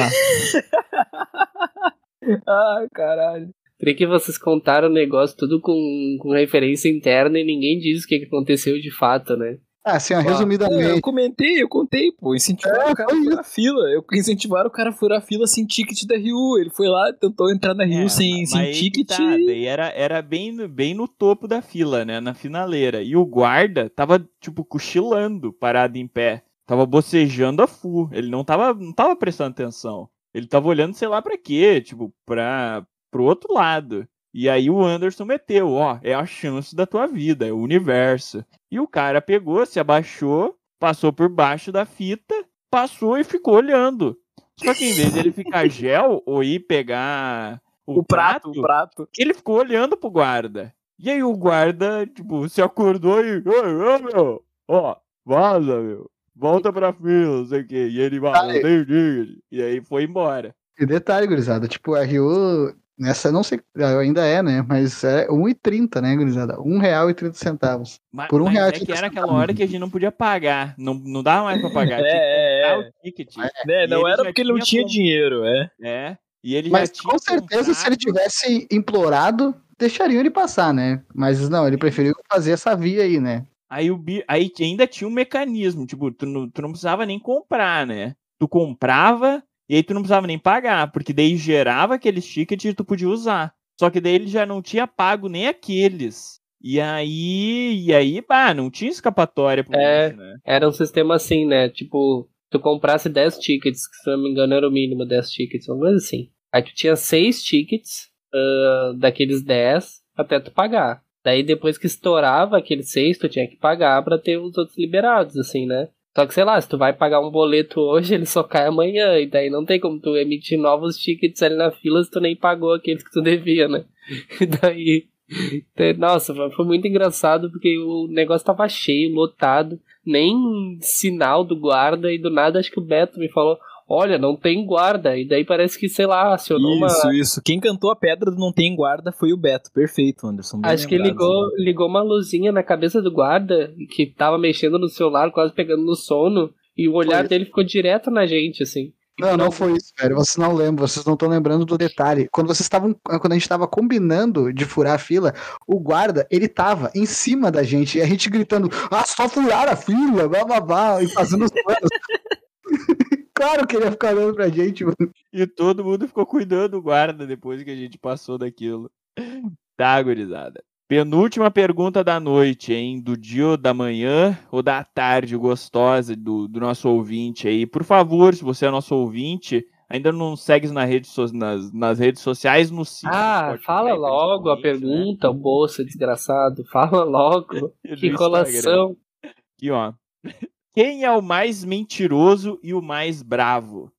Ah, Ai, caralho. Por que vocês contaram o negócio tudo com, com referência interna e ninguém diz o que aconteceu de fato, né? ah assim, ó, Eu resumidamente, comentei, eu contei, pô. Incentivaram É, o cara a furar a fila. Eu incentivaram o cara a furar a fila sem ticket da RU. Ele foi lá, tentou entrar na RU É, sem, mas sem ticket. tá, daí era, era bem, no- bem no topo da fila, né? Na finaleira. E o guarda tava, tipo, cochilando, parado em pé. Tava bocejando a full. Ele não tava, não tava prestando atenção. Ele tava olhando, sei lá pra quê, tipo, pra, pro outro lado. E aí o Anderson meteu, ó, é a chance da tua vida, é o universo. E o cara pegou, se abaixou, passou por baixo da fita, passou e ficou olhando. Só que em vez de ele ficar gel ou ir pegar o, o prato, o prato. ele ficou olhando pro guarda. E aí o guarda, tipo, se acordou e. Ô, ô, meu! Ó, vaza, meu! Volta pra fila, não sei o quê. E ele ticket. E aí foi embora. e detalhe, gurizada, tipo, o RU, nessa, não sei, ainda é, né, mas é 1,30, né, gurizada, R$1,30. Mas, Por um mas real é que era aquela hora que a gente não podia pagar. Não, não dava mais pra pagar. É, tinha que é, é. o ticket. Né, E não ele era porque ele não tinha tinha com- dinheiro, é. É. E ele Mas já tinha com certeza, se ele comprado- tivesse implorado, deixariam ele passar, né? Mas não, ele preferiu fazer essa via aí, né? Aí, o bi... aí ainda tinha um mecanismo, tipo, tu não, tu não precisava nem comprar, né? Tu comprava e aí tu não precisava nem pagar, porque daí gerava aqueles tickets e tu podia usar. Só que daí ele já não tinha pago nem aqueles. E aí, e aí, pá, não tinha escapatória pro É. bicho, né? Era um sistema assim, né? Tipo, tu comprasse 10 tickets, que se não me engano era o mínimo 10 tickets, uma coisa assim. Aí tu tinha 6 tickets ah, daqueles 10 até tu pagar. Daí depois que estourava aqueles 6, tu tinha que pagar pra ter os outros liberados, assim, né? Só que sei lá, se tu vai pagar um boleto hoje, ele só cai amanhã. E daí não tem como tu emitir novos tickets ali na fila se tu nem pagou aqueles que tu devia, né? E daí. Nossa, foi muito engraçado porque o negócio tava cheio, lotado nem sinal do guarda e do nada acho que o Beto me falou, olha, não tem guarda. E daí parece que, sei lá, acionou uma. Isso, isso. Quem cantou a pedra do Não Tem Guarda foi o Beto. Perfeito, Anderson. bem Acho que ligou, ligou uma luzinha na cabeça do guarda que tava mexendo no celular, quase pegando no sono, e o olhar Foi. dele ficou direto na gente, assim. Não, não foi isso, velho. Vocês não lembram, vocês não estão lembrando do detalhe. Quando vocês estavam. Quando a gente tava combinando de furar a fila, o guarda, ele tava em cima da gente, e a gente gritando, ah, só furar a fila, blá blá blá, e fazendo os planos. claro que ele ia ficar olhando pra gente, mano. E todo mundo ficou cuidando do guarda depois que a gente passou daquilo. Tá, gurizada. Penúltima pergunta da noite, hein? Do dia ou da manhã ou da tarde gostosa do, do nosso ouvinte aí. Por favor, se você é nosso ouvinte, ainda não segue na rede so- nas, nas redes sociais, no siga Ah, fala logo a né? pergunta, o bolsa desgraçado. Fala logo. Que colação. Aqui, ó. Quem é o mais mentiroso e o mais bravo?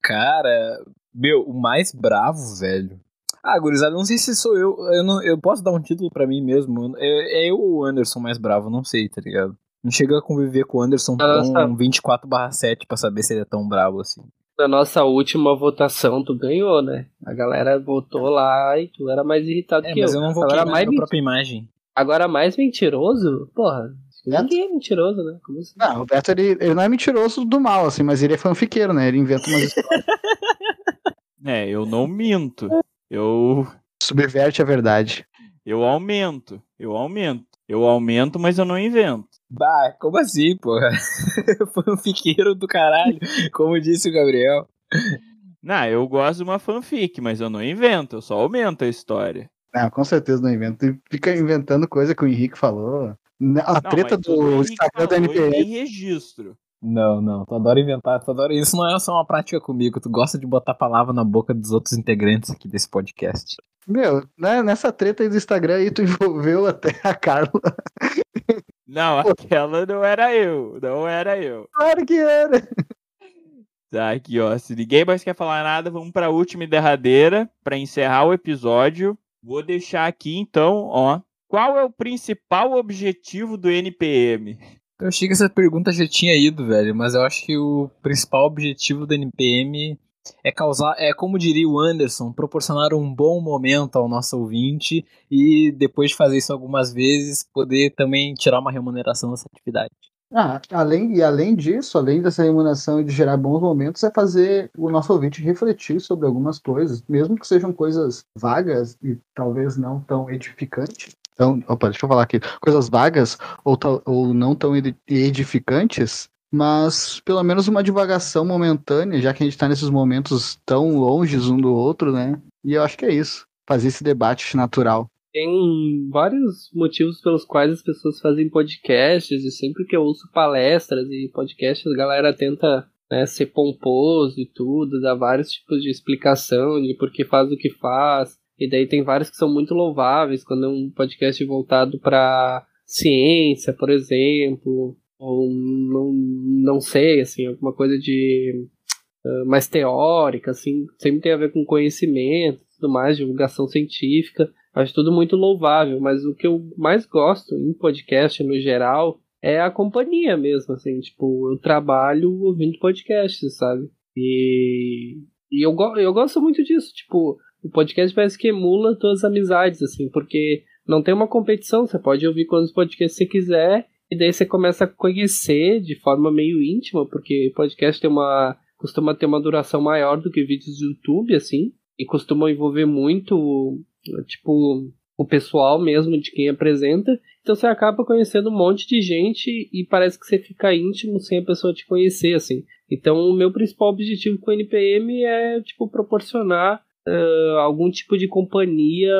Cara, meu, o mais bravo, velho. Ah, gurizada, não sei se sou eu. Eu, não, eu posso dar um título pra mim mesmo. É, é eu ou o Anderson mais bravo, não sei, tá ligado? Não chega a conviver com o Anderson Nossa. tão 24/7 pra saber se ele é tão bravo assim. Na nossa última votação, tu ganhou, né? A galera votou lá e tu era mais irritado É, que mas eu. eu não vou Agora queimar mais, minha própria imagem. Agora mais mentiroso? Porra? Ninguém é mentiroso, né? Como assim? Não, o Beto, ele, ele não é mentiroso do mal, assim, mas ele é fanfiqueiro, né? Ele inventa umas histórias, É, eu não minto. Eu subverte a verdade. Eu aumento, eu aumento. Eu aumento, mas eu não invento. Bah, como assim, porra? Foi um fiqueiro do caralho, como disse o Gabriel. Não, eu gosto de uma fanfic, mas eu não invento, eu só aumento a história. Não, com certeza não invento. Fica inventando coisa que o Henrique falou. A Não, treta do Instagram da e NPM. Tem registro. Não, não, tu adora inventar, tu adora. Isso não é só uma prática comigo, tu gosta de botar palavra na boca dos outros integrantes aqui desse podcast. Meu, né, nessa treta aí do Instagram aí, tu envolveu até a Carla. Não, aquela não era eu, não era eu. Claro que era. Tá, aqui ó, se ninguém mais quer falar nada, vamos pra última e derradeira, pra encerrar o episódio. Vou deixar aqui então, ó, qual é o principal objetivo do NPM? Eu achei que essa pergunta já tinha ido, velho, mas eu acho que o principal objetivo do NPM é causar, é como diria o Anderson, proporcionar um bom momento ao nosso ouvinte e depois de fazer isso algumas vezes, poder também tirar uma remuneração dessa atividade. Ah, além, e além disso, além dessa remuneração e de gerar bons momentos, é fazer o nosso ouvinte refletir sobre algumas coisas, mesmo que sejam coisas vagas e talvez não tão edificantes. Então, opa, deixa eu falar aqui. Coisas vagas ou, ou não tão edi- edificantes, mas pelo menos uma divagação momentânea, já que a gente está nesses momentos tão longes um do outro, né? E eu acho que é isso. Fazer esse debate natural. Tem vários motivos pelos quais as pessoas fazem podcasts, e sempre que eu ouço palestras e podcasts, a galera tenta né, ser pomposo e tudo, dar vários tipos de explicação de por que faz o que faz. E daí tem vários que são muito louváveis, quando é um podcast voltado para ciência, por exemplo, ou não, não sei, assim, alguma coisa de ah, mais teórica, assim, sempre tem a ver com conhecimento, tudo mais, divulgação científica. Acho tudo muito louvável, mas o que eu mais gosto em podcast no geral é a companhia mesmo, assim, tipo, eu trabalho ouvindo podcasts, sabe? E, e eu, eu gosto muito disso, tipo, o podcast parece que emula todas as amizades, assim, porque não tem uma competição, você pode ouvir quantos podcasts você quiser, e daí você começa a conhecer de forma meio íntima, porque podcast tem uma costuma ter uma duração maior do que vídeos do YouTube, assim, e costumam envolver muito, tipo, o pessoal mesmo de quem apresenta. Então você acaba conhecendo um monte de gente e parece que você fica íntimo sem a pessoa te conhecer, assim. Então o meu principal objetivo com o NPM é, tipo, proporcionar ah, algum tipo de companhia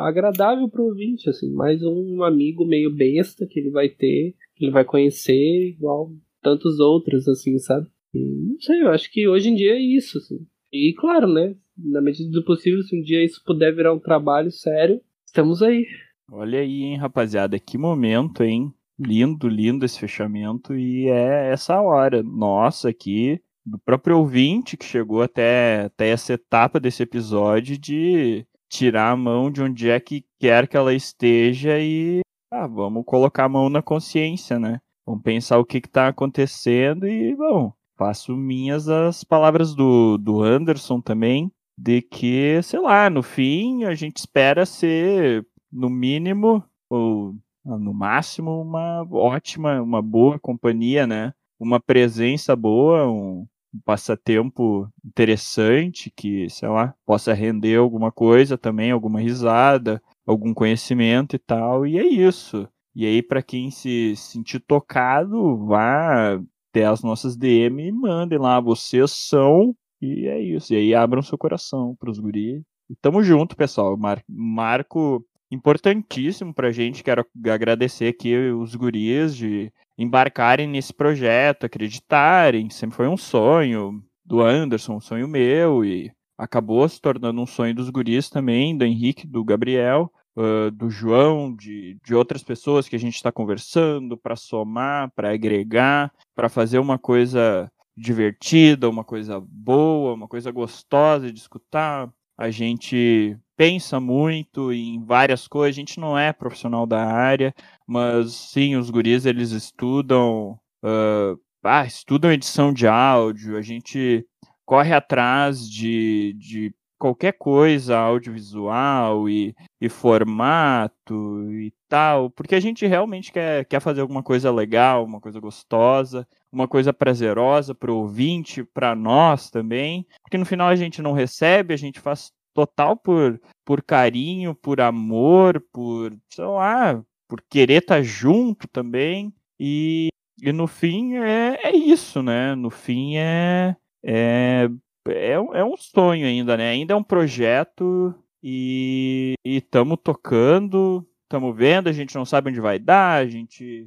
agradável pro ouvinte, assim. Mais um amigo meio besta que ele vai ter, que ele vai conhecer, igual tantos outros, assim, sabe? E não sei, eu acho que hoje em dia é isso, assim. E claro, né? Na medida do possível, se um dia isso puder virar um trabalho sério, estamos aí. Olha aí, hein, rapaziada, que momento, hein? Lindo, lindo esse fechamento e é essa hora nossa aqui do próprio ouvinte que chegou até, até essa etapa desse episódio de tirar a mão de onde é que quer que ela esteja e ah, vamos colocar a mão na consciência, né? Vamos pensar o que está acontecendo e, bom, faço minhas as palavras do, do Anderson também, de que, sei lá, no fim a gente espera ser, no mínimo, ou ah, no máximo, uma ótima, uma boa companhia, né? Uma presença boa, um, um passatempo interessante que, sei lá, possa render alguma coisa também, alguma risada, algum conhecimento e tal, e é isso. E aí, para quem se sentir tocado, vá até as nossas DM e mandem lá, vocês são, e é isso. E aí abram seu coração pros guris. E tamo junto, pessoal. Mar marco importantíssimo pra gente. Quero agradecer aqui os guris de embarcarem nesse projeto, acreditarem. Sempre foi um sonho do Anderson, um sonho meu, e acabou se tornando um sonho dos guris também, do Henrique, do Gabriel. Uh, do João, de, de outras pessoas que a gente está conversando para somar, para agregar, para fazer uma coisa divertida, uma coisa boa, uma coisa gostosa de escutar. A gente pensa muito em várias coisas, a gente não é profissional da área, mas sim, os guris eles estudam, uh, ah, estudam edição de áudio, a gente corre atrás de, de qualquer coisa audiovisual e, e formato e tal, porque a gente realmente quer, quer fazer alguma coisa legal, uma coisa gostosa, uma coisa prazerosa para o ouvinte, para nós também, porque no final a gente não recebe, a gente faz total por, por carinho, por amor, por, sei lá, por querer estar tá junto também. E, e no fim é, é isso, né? No fim é, é, é, é um sonho ainda, né? Ainda é um projeto e estamos tocando, estamos vendo, a gente não sabe onde vai dar, a gente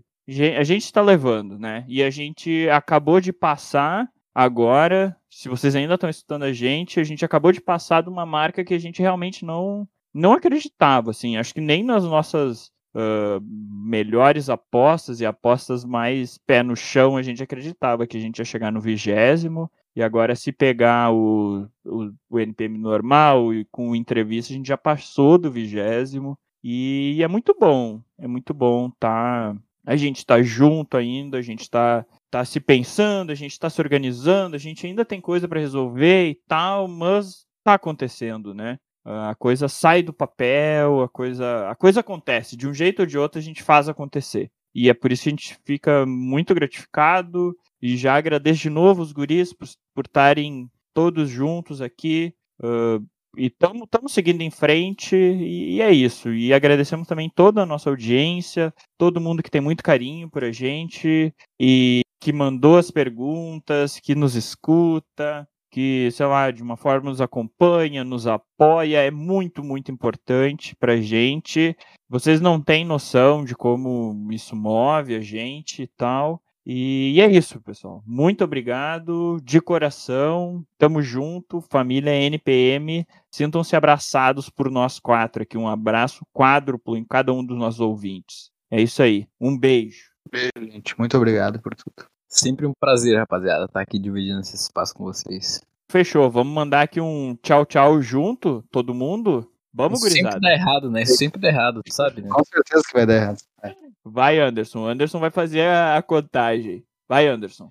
a gente está levando, né? E a gente acabou de passar agora, se vocês ainda estão escutando a gente, a gente acabou de passar de uma marca que a gente realmente não não acreditava, assim. Acho que nem nas nossas uh, melhores apostas e apostas mais pé no chão a gente acreditava que a gente ia chegar no vigésimo. E agora, se pegar o, o, o NPM normal e com entrevista, a gente já passou do vigésimo. E, é muito bom, é muito bom tá a gente está junto ainda, a gente está tá se pensando, a gente está se organizando, a gente ainda tem coisa para resolver e tal, mas está acontecendo, né? A coisa sai do papel, a coisa, a coisa acontece. De um jeito ou de outro, a gente faz acontecer. E é por isso que a gente fica muito gratificado e já agradeço de novo os guris por estarem todos juntos aqui. Uh, estamos seguindo em frente e, e, é isso. E agradecemos também toda a nossa audiência, todo mundo que tem muito carinho por a gente e que mandou as perguntas, que nos escuta, que, sei lá, de uma forma nos acompanha, nos apoia, é muito, muito importante pra gente. Vocês não têm noção de como isso move a gente e tal. E, é isso, pessoal. Muito obrigado, de coração. Tamo junto, família NPM. Sintam-se abraçados por nós quatro aqui. Um abraço quádruplo em cada um dos nossos ouvintes. É isso aí. Um beijo. Beijo, gente. Muito obrigado por tudo. Sempre um prazer, rapaziada, estar aqui dividindo esse espaço com vocês. Fechou. Vamos mandar aqui um tchau, tchau junto, todo mundo? Vamos, gurizada. Sempre dá errado, né? Sempre dá errado, sabe? Né? Com certeza que vai dar errado. É. Vai, Anderson. Anderson vai fazer a, contagem. Vai, Anderson.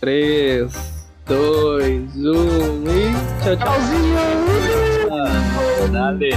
3, 2, 1 e tchau, tchau. Tchauzinho! Ah, dale.